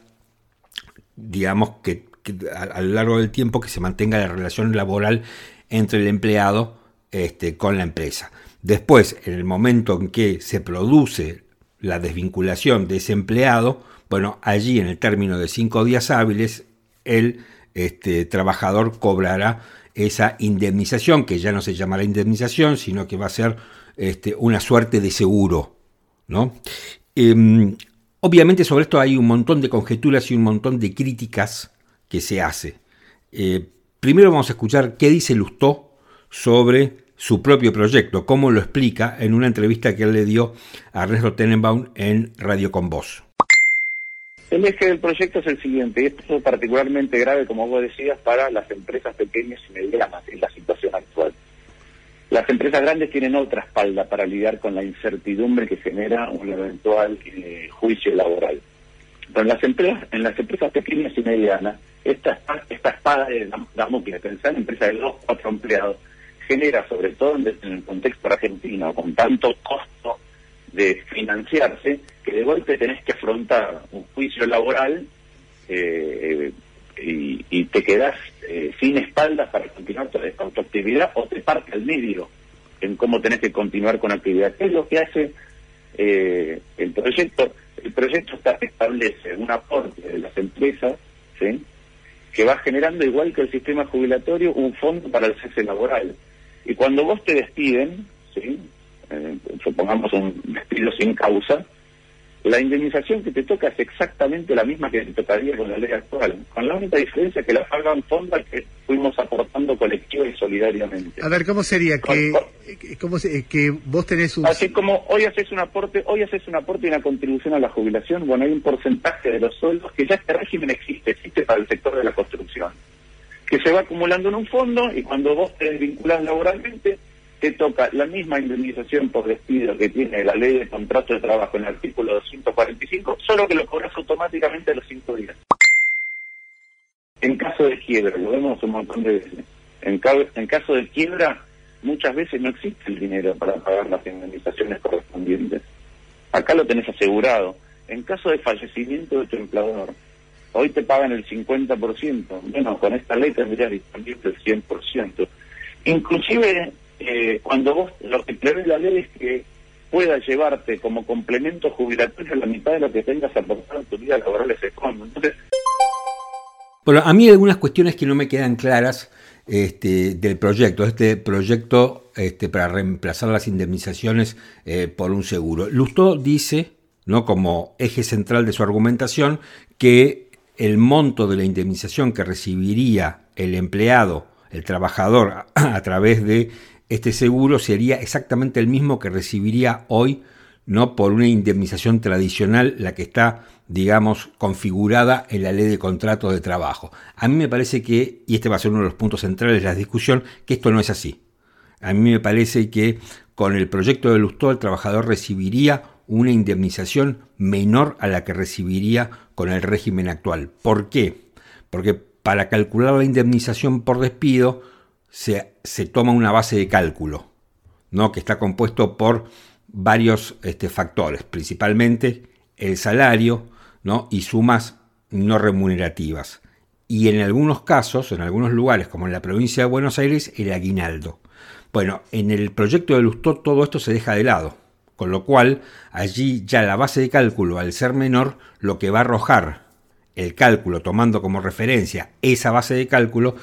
digamos que, a, lo largo del tiempo que se mantenga la relación laboral entre el empleado este, con la empresa. Después, en el momento en que se produce la desvinculación de ese empleado, bueno, allí en el término de cinco días hábiles, el este, trabajador cobrará esa indemnización, que ya no se llamará indemnización, sino que va a ser este, una suerte de seguro. ¿no? Em, obviamente sobre esto hay un montón de conjeturas y un montón de críticas que se hace. Eh, primero vamos a escuchar qué dice Lustó sobre su propio proyecto, cómo lo explica en una entrevista que él le dio a Ernesto Tenenbaum en Radio Con Voz. El eje del proyecto es el siguiente, y esto es particularmente grave, como vos decías, para las empresas pequeñas y medianas en la situación actual. Las empresas grandes tienen otra espalda para lidiar con la incertidumbre que genera un eventual eh, juicio laboral. Pero en las empresas, en las empresas pequeñas y medianas, esta, esta espada de Damocles, pensar en empresas de dos cuatro empleados, genera, sobre todo en el contexto argentino, con tanto costo de financiarse, que de golpe tenés que afrontar un juicio laboral eh, y, te quedás eh, sin espaldas para continuar tu, tu actividad o te parte al medio en cómo tenés que continuar con actividad. ¿Qué es lo que hace eh, el proyecto? El proyecto establece un aporte de las empresas, ¿sí? que va generando, igual que el sistema jubilatorio, un fondo para el cese laboral. Y cuando vos te despiden, ¿sí? Eh, supongamos un despido sin causa, la indemnización que te toca es exactamente la misma que te tocaría con la ley actual, con la única diferencia que la pagan fondos que fuimos aportando colectiva y solidariamente. A ver, ¿cómo sería que, cómo que vos tenés un... Así como hoy haces un aporte, hoy haces un aporte y una contribución a la jubilación, bueno, hay un porcentaje de los sueldos que ya este régimen existe, existe para el sector de la construcción, que se va acumulando en un fondo y cuando vos te desvinculás laboralmente, te toca la misma indemnización por despido que tiene la ley de contrato de trabajo en el artículo 245, solo que lo cobras automáticamente a los cinco días. En caso de quiebra, lo vemos un montón de veces, en, en caso de quiebra muchas veces no existe el dinero para pagar las indemnizaciones correspondientes. Acá lo tenés asegurado. En caso de fallecimiento de tu empleador, hoy te pagan el 50%, bueno, con esta ley tendrías disponible el 100%. Inclusive eh, cuando vos, lo que prevé la ley es que pueda llevarte como complemento jubilatorio la mitad de lo que tengas aportado en tu vida laboral ese fondo. Entonces, bueno, a mí hay algunas cuestiones que no me quedan claras este, del proyecto, este proyecto este, para reemplazar las indemnizaciones eh, por un seguro. Lustó dice, ¿no? como eje central de su argumentación, que el monto de la indemnización que recibiría el empleado, el trabajador, [clears throat] a través de este seguro sería exactamente el mismo que recibiría hoy no por una indemnización tradicional, la que está, digamos, configurada en la ley de contratos de trabajo. A mí me parece que, y este va a ser uno de los puntos centrales de la discusión, que esto no es así. A mí me parece que con el proyecto de Lustó el trabajador recibiría una indemnización menor a la que recibiría con el régimen actual. ¿Por qué? Porque para calcular la indemnización por despido, se, toma una base de cálculo, ¿no? que está compuesto por varios este, factores, principalmente el salario ¿no? y sumas no remunerativas. Y en algunos casos, en algunos lugares, como en la provincia de Buenos Aires, el aguinaldo. Bueno, en el proyecto de Lustó todo esto se deja de lado, con lo cual allí ya la base de cálculo, al ser menor, lo que va a arrojar el cálculo tomando como referencia esa base de cálculo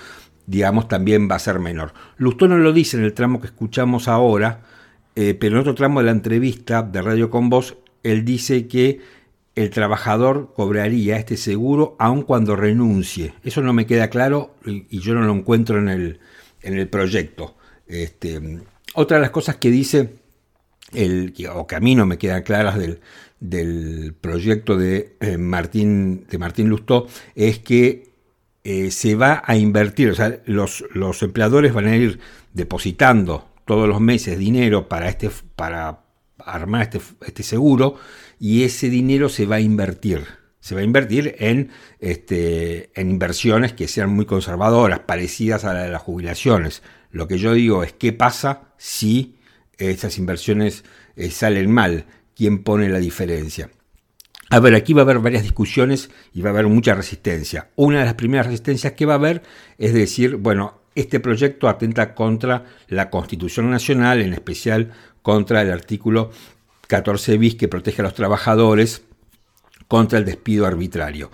digamos, también va a ser menor. Lustó no lo dice en el tramo que escuchamos ahora, eh, pero en otro tramo de la entrevista de Radio con Voz, él dice que el trabajador cobraría este seguro aun cuando renuncie. Eso no me queda claro y yo no lo encuentro en el, en el proyecto. Este, otra de las cosas que dice, el, o que a mí no me quedan claras del, del proyecto de, eh, Martín, de Martín Lustó, es que eh, se va a invertir, o sea, los, los empleadores van a ir depositando todos los meses dinero para, este, para armar este, este seguro y ese dinero se va a invertir. Se va a invertir en, este, en inversiones que sean muy conservadoras, parecidas a la de las jubilaciones. Lo que yo digo es qué pasa si esas inversiones eh, salen mal, quién pone la diferencia. A ver, aquí va a haber varias discusiones y va a haber mucha resistencia. Una de las primeras resistencias que va a haber es decir, bueno, este proyecto atenta contra la Constitución Nacional, en especial contra el artículo 14 bis que protege a los trabajadores contra el despido arbitrario.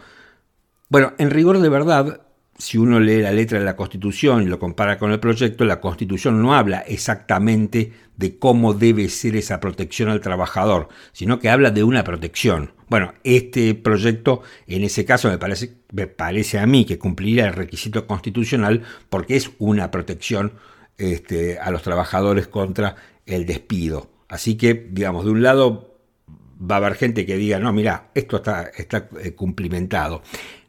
Bueno, en rigor de verdad, si uno lee la letra de la Constitución y lo compara con el proyecto, la Constitución no habla exactamente de cómo debe ser esa protección al trabajador, sino que habla de una protección. Bueno, este proyecto en ese caso me parece, me parece a mí que cumpliría el requisito constitucional porque es una protección este, a los trabajadores contra el despido. Así que, digamos, de un lado va a haber gente que diga, no, mira, esto está, está eh, cumplimentado.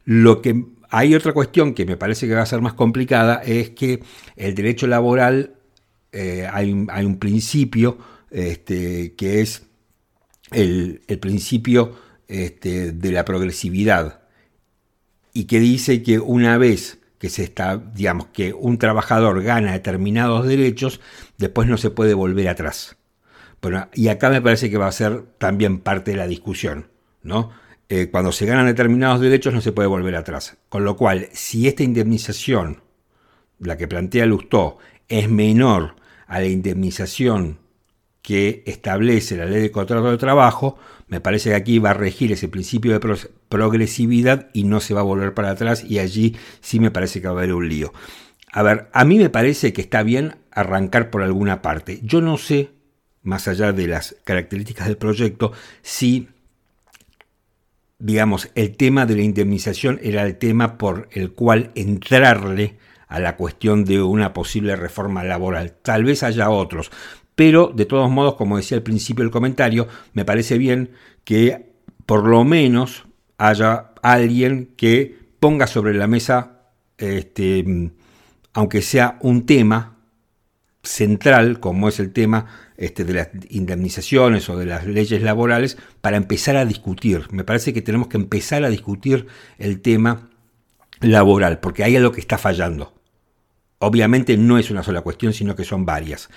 Lo que hay otra cuestión que me parece que va a ser más complicada, es que el derecho laboral eh, hay, un principio este, que es el, principio este, de la progresividad y que dice que una vez que se está, digamos, que un trabajador gana determinados derechos, después no se puede volver atrás. Bueno, y acá me parece que va a ser también parte de la discusión, ¿no? Eh, cuando se ganan determinados derechos no se puede volver atrás. Con lo cual, si esta indemnización, la que plantea Lustó, es menor a la indemnización que establece la ley de contrato de trabajo, me parece que aquí va a regir ese principio de progresividad y no se va a volver para atrás y allí sí me parece que va a haber un lío. A ver, a mí me parece que está bien arrancar por alguna parte. Yo no sé, más allá de las características del proyecto, si digamos, el tema de la indemnización era el tema por el cual entrarle a la cuestión de una posible reforma laboral. Tal vez haya otros, pero de todos modos, como decía al principio del comentario, me parece bien que por lo menos haya alguien que ponga sobre la mesa, este, aunque sea un tema central, como es el tema este, de las indemnizaciones o de las leyes laborales para empezar a discutir. Me parece que tenemos que empezar a discutir el tema laboral, porque ahí es lo que está fallando. Obviamente no es una sola cuestión, sino que son varias.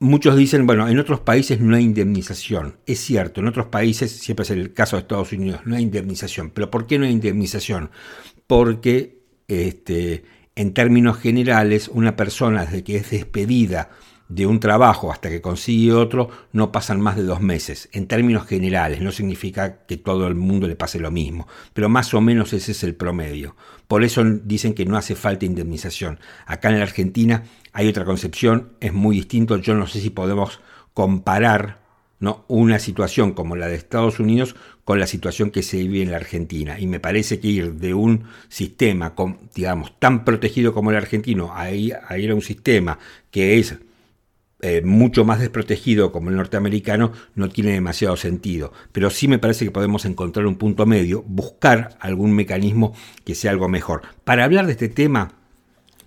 Muchos dicen, bueno, en otros países no hay indemnización. Es cierto, en otros países, siempre es el caso de Estados Unidos, no hay indemnización. Pero ¿por qué no hay indemnización? Porque este, en términos generales, una persona que es despedida de un trabajo hasta que consigue otro no pasan más de dos meses. En términos generales, no significa que todo el mundo le pase lo mismo, pero más o menos ese es el promedio. Por eso dicen que no hace falta indemnización. Acá en la Argentina hay otra concepción, es muy distinto. Yo no sé si podemos comparar ¿no? una situación como la de Estados Unidos con la situación que se vive en la Argentina. Y me parece que ir de un sistema, digamos, tan protegido como el argentino a ir a un sistema que es eh, mucho más desprotegido como el norteamericano no tiene demasiado sentido. Pero sí me parece que podemos encontrar un punto medio, buscar algún mecanismo que sea algo mejor. Para hablar de este tema,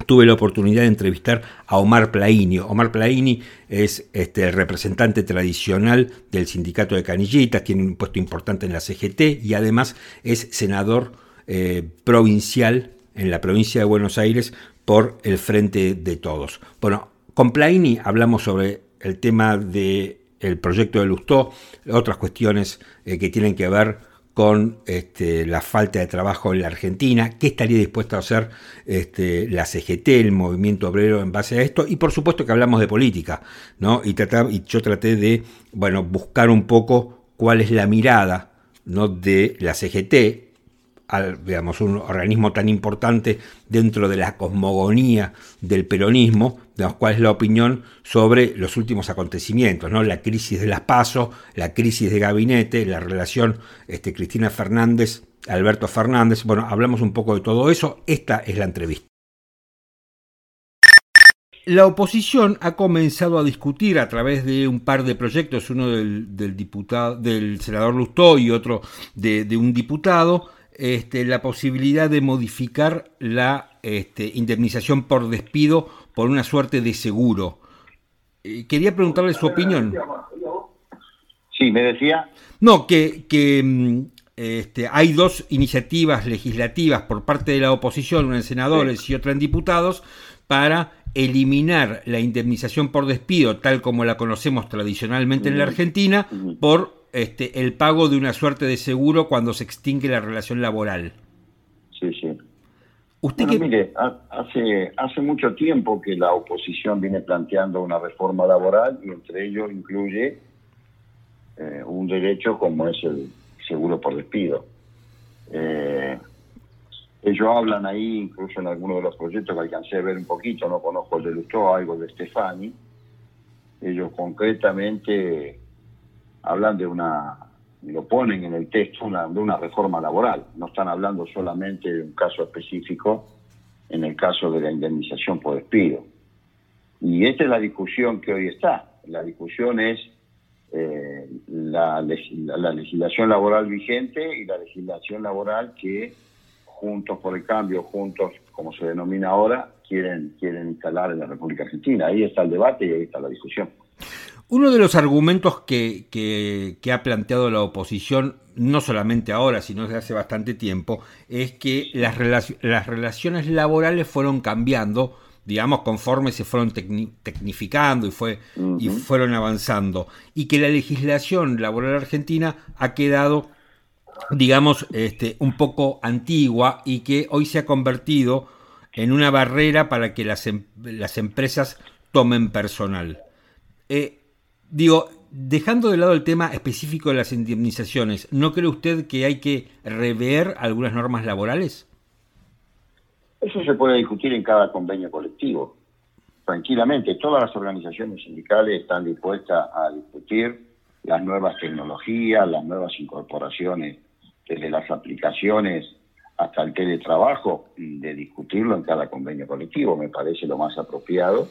tuve la oportunidad de entrevistar a Omar Plaini. Omar Plaini es este, el representante tradicional del sindicato de canillitas, tiene un puesto importante en la CGT y además es senador eh, provincial en la provincia de Buenos Aires por el Frente de Todos. Bueno, con Plaini hablamos sobre el tema del proyecto de Lustó, otras cuestiones eh, que tienen que ver con este, la falta de trabajo en la Argentina, qué estaría dispuesto a hacer este, la CGT, el movimiento obrero en base a esto, y por supuesto que hablamos de política, ¿no? Y, y yo traté de, bueno, buscar un poco cuál es la mirada ¿no? de la CGT, digamos, un organismo tan importante dentro de la cosmogonía del peronismo, cuál es la opinión sobre los últimos acontecimientos, ¿no? La crisis de las PASO, la crisis de gabinete, la relación este, Cristina Fernández, Alberto Fernández. Bueno, hablamos un poco de todo eso. Esta es la entrevista. La oposición ha comenzado a discutir a través de un par de proyectos, uno del, diputado, del senador Lustó y otro de, un diputado, este, la posibilidad de modificar la este, indemnización por despido por una suerte de seguro. Eh, quería preguntarle su opinión. Sí, me decía. No, que, que mm, este, hay dos iniciativas legislativas por parte de la oposición, una en senadores y otra en diputados, para eliminar la indemnización por despido, tal como la conocemos tradicionalmente en la Argentina, por este, el pago de una suerte de seguro cuando se extingue la relación laboral. Sí, sí. Usted mire, hace, hace mucho tiempo que la oposición viene planteando una reforma laboral y entre ellos incluye eh, un derecho como es el seguro por despido. Eh, ellos hablan ahí, incluso en algunos de los proyectos que alcancé a ver un poquito, no conozco el de Lustó, algo de Stefani. Ellos concretamente hablan de una, lo ponen en el texto, de una reforma laboral. No están hablando solamente de un caso específico, en el caso de la indemnización por despido. Y esta es la discusión que hoy está. La discusión es eh, la, la, legislación laboral vigente y la legislación laboral que juntos por el cambio, juntos, como se denomina ahora, quieren, quieren instalar en la República Argentina. Ahí está el debate y ahí está la discusión. Uno de los argumentos que, que, ha planteado la oposición, no solamente ahora, sino desde hace bastante tiempo, es que las, las relaciones laborales fueron cambiando, digamos, conforme se fueron tecnificando y, fue, y fueron avanzando, y que la legislación laboral argentina ha quedado digamos, este, un poco antigua y que hoy se ha convertido en una barrera para que las, em, las empresas tomen personal. Eh, digo, dejando de lado el tema específico de las indemnizaciones, ¿no cree usted que hay que rever algunas normas laborales? Eso se puede discutir en cada convenio colectivo. Tranquilamente, todas las organizaciones sindicales están dispuestas a discutir las nuevas tecnologías, las nuevas incorporaciones desde las aplicaciones hasta el teletrabajo, de discutirlo en cada convenio colectivo, me parece lo más apropiado,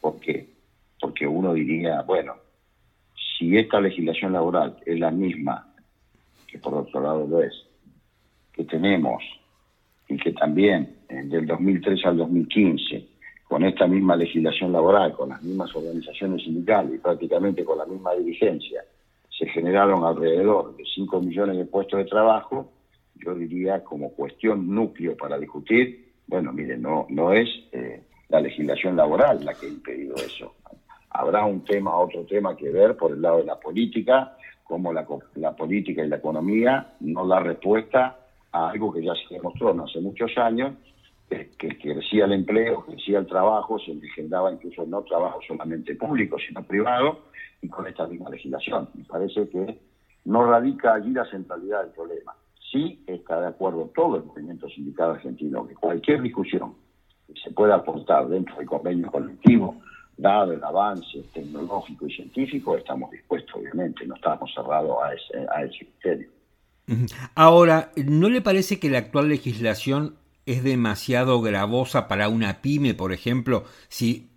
porque, porque uno diría, bueno, si esta legislación laboral es la misma, que por otro lado lo es, que tenemos, y que también del 2003 al 2015, con esta misma legislación laboral, con las mismas organizaciones sindicales y prácticamente con la misma dirigencia, se generaron alrededor de 5 millones de puestos de trabajo, yo diría como cuestión núcleo para discutir, bueno, mire, no, no es eh, la legislación laboral la que ha impedido eso. Habrá un tema, otro tema que ver por el lado de la política, como la, la política y la economía no da respuesta a algo que ya se demostró hace muchos años, que, que, crecía el empleo, crecía el trabajo, se generaba incluso no trabajo solamente público, sino privado, y con esta misma legislación. Me parece que no radica allí la centralidad del problema. Sí está de acuerdo todo el movimiento sindical argentino que cualquier discusión que se pueda aportar dentro del convenio colectivo, dado el avance tecnológico y científico, estamos dispuestos, obviamente, no estamos cerrados a ese, a ese criterio. Ahora, ¿no le parece que la actual legislación es demasiado gravosa para una pyme, por ejemplo? Si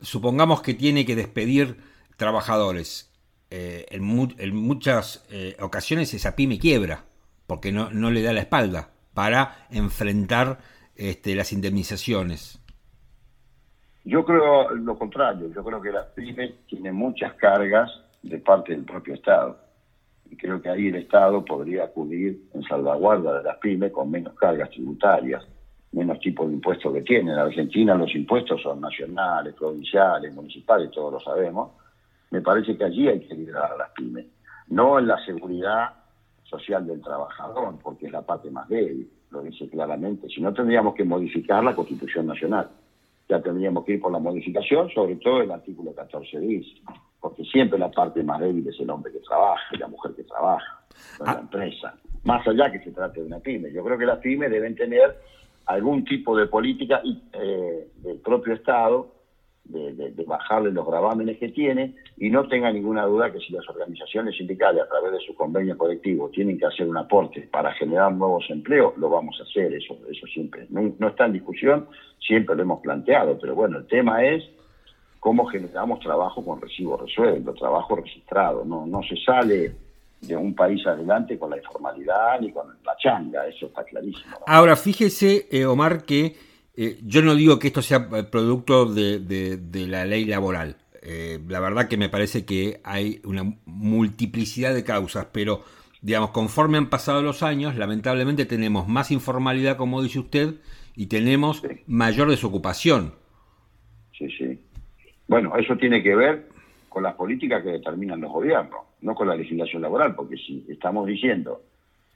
supongamos que tiene que despedir trabajadores, eh, en, muchas eh, ocasiones esa pyme quiebra, porque no, no le da la espalda para enfrentar este, las indemnizaciones. Yo creo lo contrario, yo creo que la pyme tiene muchas cargas de parte del propio Estado. Y creo que ahí el Estado podría acudir en salvaguarda de las pymes con menos cargas tributarias, menos tipo de impuestos que tienen. En Argentina los impuestos son nacionales, provinciales, municipales, todos lo sabemos me parece que allí hay que liderar a las pymes, no en la seguridad social del trabajador, porque es la parte más débil, lo dice claramente. Si no, tendríamos que modificar la Constitución Nacional. Ya tendríamos que ir por la modificación, sobre todo el artículo 14 bis, porque siempre la parte más débil es el hombre que trabaja y la mujer que trabaja, en la ah. empresa. Más allá que se trate de una pyme. Yo creo que las pymes deben tener algún tipo de política eh, del propio Estado de, bajarle los gravámenes que tiene y no tenga ninguna duda que si las organizaciones sindicales a través de su convenio colectivo tienen que hacer un aporte para generar nuevos empleos, lo vamos a hacer, eso, eso siempre. No, está en discusión, siempre lo hemos planteado, pero bueno, el tema es cómo generamos trabajo con recibo resuelto, trabajo registrado, no, no se sale de un país adelante con la informalidad ni con la changa, eso está clarísimo. Ahora, fíjese, eh, Omar, que eh, yo no digo que esto sea eh, producto de, la ley laboral. Eh, la verdad que me parece que hay una multiplicidad de causas, pero digamos, conforme han pasado los años, lamentablemente tenemos más informalidad, como dice usted, y tenemos mayor desocupación. Sí, sí. Bueno, eso tiene que ver con las políticas que determinan los gobiernos, no con la legislación laboral, porque si estamos diciendo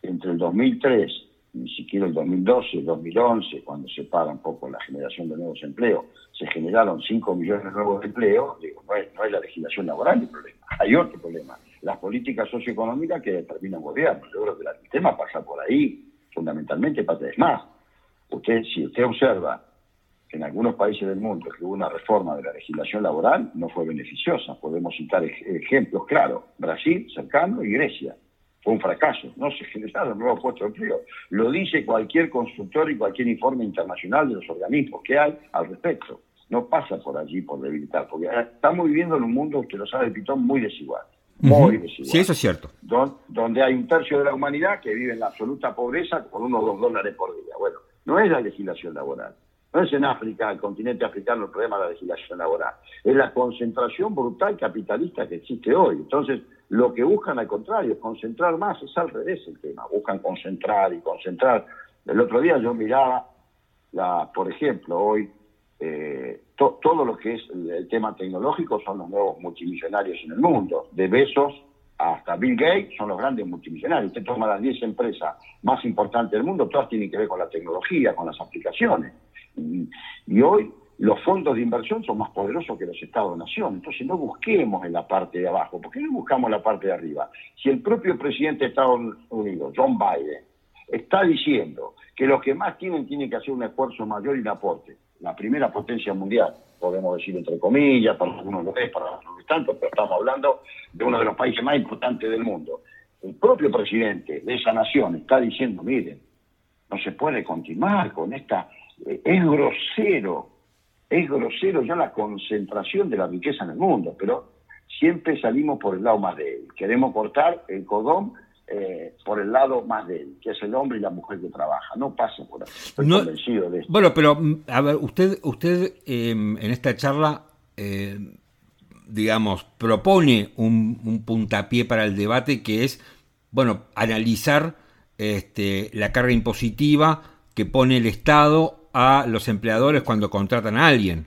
entre el 2003 ni siquiera el 2012, el 2011, cuando se para un poco la generación de nuevos empleos, se generaron 5 millones de nuevos empleos, digo, no es, no es la legislación laboral el problema, hay otro problema, las políticas socioeconómicas que determina un gobierno. Yo creo que el tema pasa por ahí, fundamentalmente, para es más. Usted, si usted observa que en algunos países del mundo que hubo una reforma de la legislación laboral, no fue beneficiosa. Podemos citar ejemplos claros, Brasil, cercano, y Grecia fue un fracaso, no se generaron nuevos puestos de empleo. Lo dice cualquier constructor y cualquier informe internacional de los organismos que hay al respecto. No pasa por allí por debilitar, porque estamos viviendo en un mundo, usted lo sabe, Pitón, muy desigual. Muy desigual. Sí, eso es cierto. donde hay un tercio de la humanidad que vive en la absoluta pobreza con unos dos dólares por día. Bueno, no es la legislación laboral. No es en África, el continente africano, el problema de la legislación laboral. Es la concentración brutal capitalista que existe hoy. Entonces, lo que buscan al contrario es concentrar más, es al revés el tema. Buscan concentrar y concentrar. El otro día yo miraba, la, por ejemplo, hoy, eh, todo lo que es el, tema tecnológico son los nuevos multimillonarios en el mundo. De Besos hasta Bill Gates son los grandes multimillonarios. Usted toma las 10 empresas más importantes del mundo, todas tienen que ver con la tecnología, con las aplicaciones. Y, hoy los fondos de inversión son más poderosos que los Estados-nación. Entonces no busquemos en la parte de abajo. ¿Por qué no buscamos la parte de arriba? Si el propio presidente de Estados Unidos, John Biden, está diciendo que los que más tienen tienen que hacer un esfuerzo mayor y un aporte, la primera potencia mundial, podemos decir entre comillas, para algunos lo es, para otros no tanto, pero estamos hablando de uno de los países más importantes del mundo. El propio presidente de esa nación está diciendo, miren, no se puede continuar con esta es grosero, es grosero ya la concentración de la riqueza en el mundo, pero siempre salimos por el lado más débil. Queremos cortar el cordón eh, por el lado más débil, que es el hombre y la mujer que trabaja. No pasa por ahí. Estoy convencido de esto. Bueno, pero mm, a ver, usted, usted em, en esta charla, eh, digamos, propone un, un, puntapié para el debate que es, bueno, analizar este, la carga impositiva que pone el Estado a los empleadores cuando contratan a alguien.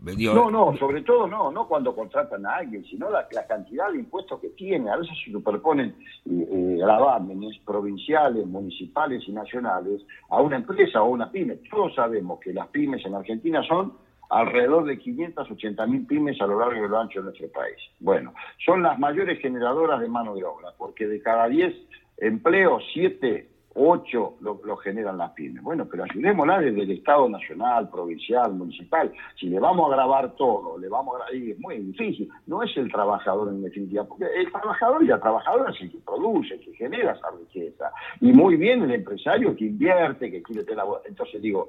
No, no, sobre todo no, no cuando contratan a alguien, sino la, cantidad de impuestos que tiene. A veces se superponen eh, eh, gravámenes provinciales, municipales y nacionales a una empresa o a una pyme. Todos sabemos que las pymes en Argentina son alrededor de 580 mil pymes a lo largo y lo ancho de nuestro país. Bueno, son las mayores generadoras de mano de obra, porque de cada 10 empleos, 7 ocho lo, generan las pymes. Bueno, pero ayudémosla desde el Estado nacional, provincial, municipal. Si le vamos a grabar todo, le vamos a es muy difícil. No es el trabajador en definitiva, porque el trabajador y la trabajadora es el que produce, que genera esa riqueza. Y muy bien el empresario que invierte, que quiere tener la... Entonces digo,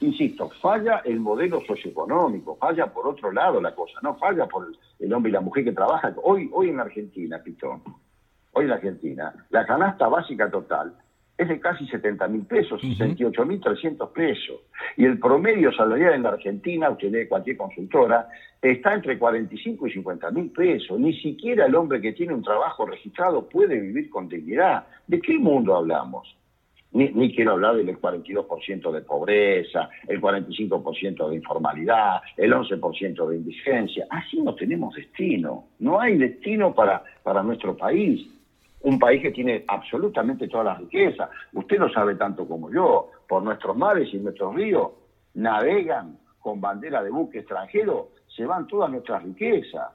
insisto, falla el modelo socioeconómico, falla por otro lado la cosa, no falla por el hombre y la mujer que trabajan. Hoy, hoy en Argentina, Pitón, hoy en Argentina, la canasta básica total es de casi 70 mil pesos, 68 mil 300 pesos. Y el promedio salarial en la Argentina, usted lee cualquier consultora, está entre 45 y 50 mil pesos. Ni siquiera el hombre que tiene un trabajo registrado puede vivir con dignidad. ¿De qué mundo hablamos? Ni, ni, quiero hablar del 42% de pobreza, el 45% de informalidad, el 11% de indigencia. Así no tenemos destino. No hay destino para, para nuestro país un país que tiene absolutamente toda la riqueza. Usted lo sabe tanto como yo, por nuestros mares y nuestros ríos navegan con bandera de buque extranjero, se van todas nuestras riquezas,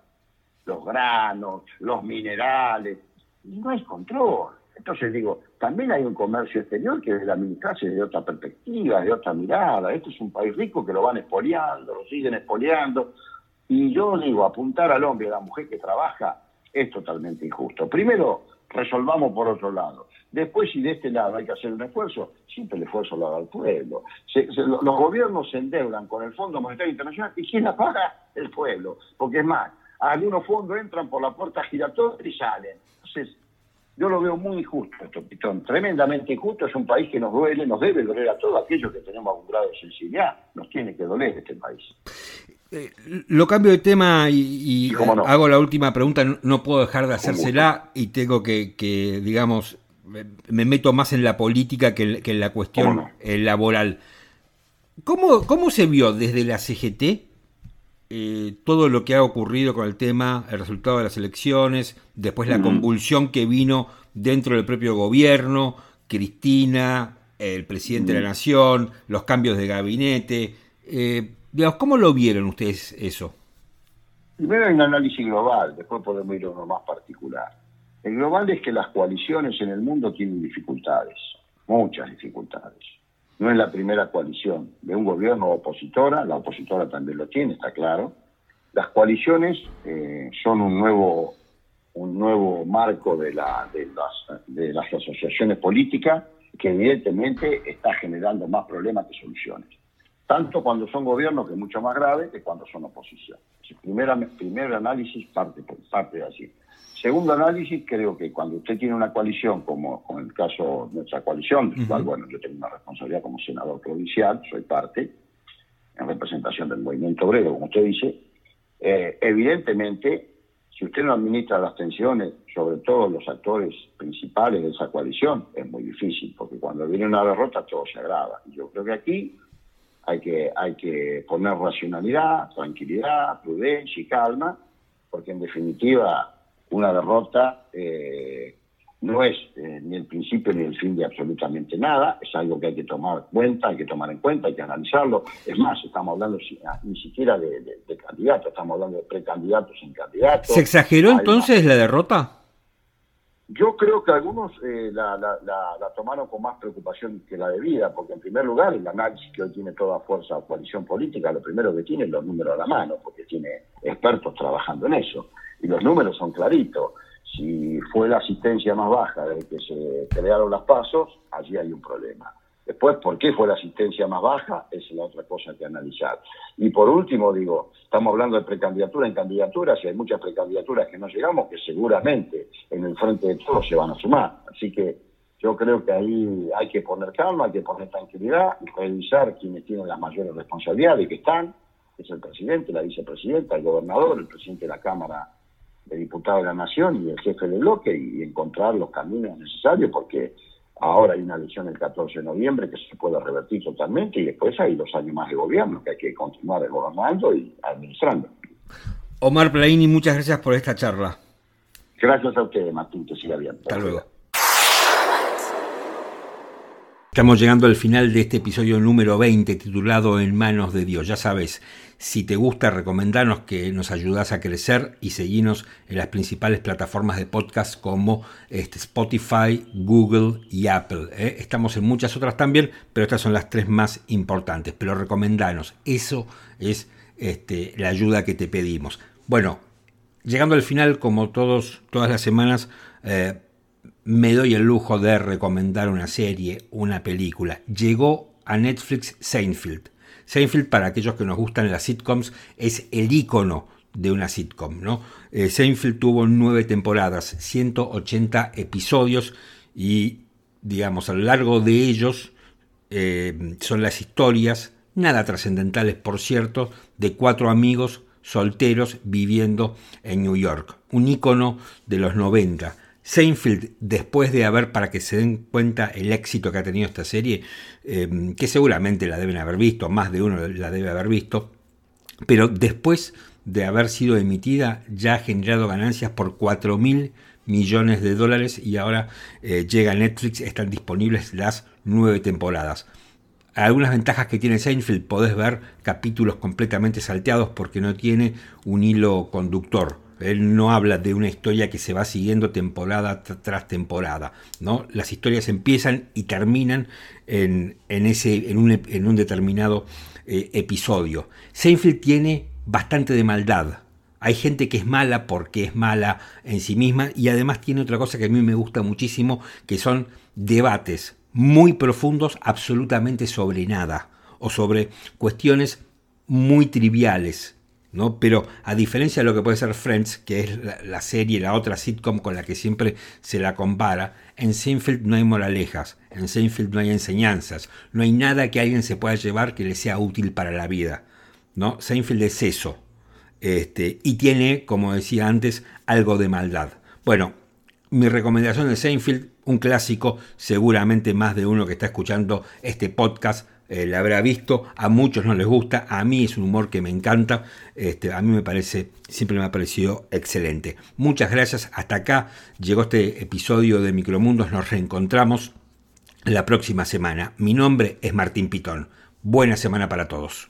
los granos, los minerales, y no hay control. Entonces digo, también hay un comercio exterior que debe administrarse de otra perspectiva, de otra mirada. Este es un país rico que lo van expoliando, lo siguen expoliando. Y yo digo, apuntar al hombre a la mujer que trabaja es totalmente injusto. Primero, resolvamos por otro lado. Después, si de este lado hay que hacer un esfuerzo, siempre el esfuerzo lo haga el pueblo. los gobiernos se endeudan con el Fondo Monetario Internacional y ¿quién la paga? El pueblo. Porque es más, algunos fondos entran por la puerta giratoria y salen. Entonces, yo lo veo muy injusto esto, Pitón, tremendamente injusto. Es un país que nos duele, nos debe doler a todos aquellos que tenemos algún grado de sensibilidad. Nos tiene que doler este país. Eh, lo cambio de tema y, hago la última pregunta. No, puedo dejar de hacérsela y tengo que, digamos, me meto más en la política que, en la cuestión eh, laboral. ¿Cómo, ¿Cómo se vio desde la CGT eh, todo lo que ha ocurrido con el tema, el resultado de las elecciones, después la convulsión que vino dentro del propio gobierno, Cristina, el presidente de la Nación, los cambios de gabinete. Eh, ¿Cómo lo vieron ustedes eso? Primero hay un análisis global, después podemos ir a uno más particular. El global es que las coaliciones en el mundo tienen dificultades, muchas dificultades no es la primera coalición de un gobierno opositora, la opositora también lo tiene, está claro. Las coaliciones eh, son un nuevo, un nuevo marco de, la, de, las, de las asociaciones políticas que evidentemente está generando más problemas que soluciones. Tanto cuando son gobiernos, que es mucho más grave, que cuando son oposición. Primer, primer análisis parte, parte de así. Segundo análisis, creo que cuando usted tiene una coalición, como con el caso de nuestra coalición, del cual, bueno, yo tengo una responsabilidad como senador provincial, soy parte, en representación del movimiento obrero, como usted dice, eh, evidentemente, si usted no administra las tensiones, sobre todo los actores principales de esa coalición, es muy difícil, porque cuando viene una derrota todo se agrava. Y yo creo que aquí hay que, hay que poner racionalidad, tranquilidad, prudencia y calma, porque en definitiva una derrota eh, no es eh, ni el principio ni el fin de absolutamente nada, es algo que hay que tomar cuenta, hay que tomar en cuenta, hay que analizarlo. Es más, estamos hablando ah, ni siquiera de, candidatos, estamos hablando de precandidatos en candidatos. ¿Se exageró entonces la derrota? Yo creo que algunos eh, la, tomaron con más preocupación que la debida, porque en primer lugar el análisis que hoy tiene toda fuerza coalición política, lo primero que tiene es los números a la mano, porque tiene expertos trabajando en eso y los números son claritos. Si fue la asistencia más baja desde que se crearon los pasos, allí hay un problema. Después, ¿por qué fue la asistencia más baja? Es la otra cosa que analizar. Y por último, digo, estamos hablando de precandidatura en candidatura, si hay muchas precandidaturas que no llegamos, que seguramente en el frente de todos se van a sumar. Así que yo creo que ahí hay que poner calma, hay que poner tranquilidad, revisar quienes tienen las mayores responsabilidades que están, es el presidente, la vicepresidenta, el gobernador, el presidente de la Cámara de diputado de la Nación y el jefe del bloque y encontrar los caminos necesarios porque ahora hay una elección el 14 de noviembre que se puede revertir totalmente y después hay dos años más de gobierno que hay que continuar gobernando y administrando. Omar Plaini, muchas gracias por esta charla. Gracias a usted, Martín, que siga bien. Hasta luego. Estamos llegando al final de este episodio número 20 titulado En manos de Dios. Ya sabes, si te gusta, recomendarnos que nos ayudas a crecer y seguirnos en las principales plataformas de podcast como este, Spotify, Google y Apple. ¿eh? Estamos en muchas otras también, pero estas son las tres más importantes. Pero recomendanos, eso es este, la ayuda que te pedimos. Bueno, llegando al final, como todos, todas las semanas, eh, me doy el lujo de recomendar una serie, una película. Llegó a Netflix Seinfeld. Seinfeld, para aquellos que nos gustan las sitcoms, es el icono de una sitcom. ¿no? Eh, Seinfeld tuvo nueve temporadas, 180 episodios y, digamos, a lo largo de ellos eh, son las historias, nada trascendentales por cierto, de cuatro amigos solteros viviendo en New York. Un icono de los 90 Seinfeld, después de haber, para que se den cuenta el éxito que ha tenido esta serie, eh, que seguramente la deben haber visto, más de uno la debe haber visto, pero después de haber sido emitida ya ha generado ganancias por 4 mil millones de dólares y ahora eh, llega a Netflix, están disponibles las nueve temporadas. Algunas ventajas que tiene Seinfeld, podés ver capítulos completamente salteados porque no tiene un hilo conductor Él no habla de una historia que se va siguiendo temporada tras temporada. ¿no? Las historias empiezan y terminan en, ese, en, un, determinado eh, episodio. Seinfeld tiene bastante de maldad. Hay gente que es mala porque es mala en sí misma y además tiene otra cosa que a mí me gusta muchísimo, que son debates muy profundos absolutamente sobre nada o sobre cuestiones muy triviales. ¿No? Pero a diferencia de lo que puede ser Friends, que es la, serie, la otra sitcom con la que siempre se la compara, en Seinfeld no hay moralejas, en Seinfeld no hay enseñanzas, no hay nada que alguien se pueda llevar que le sea útil para la vida. ¿no? Seinfeld es eso. Este, y tiene, como decía antes, algo de maldad. Bueno, mi recomendación de Seinfeld, un clásico, seguramente más de uno que está escuchando este podcast eh, la habrá visto, a muchos no les gusta, a mí es un humor que me encanta, este, a mí me parece, siempre me ha parecido excelente. Muchas gracias, hasta acá llegó este episodio de Micromundos, nos reencontramos la próxima semana. Mi nombre es Martín Pitón. Buena semana para todos.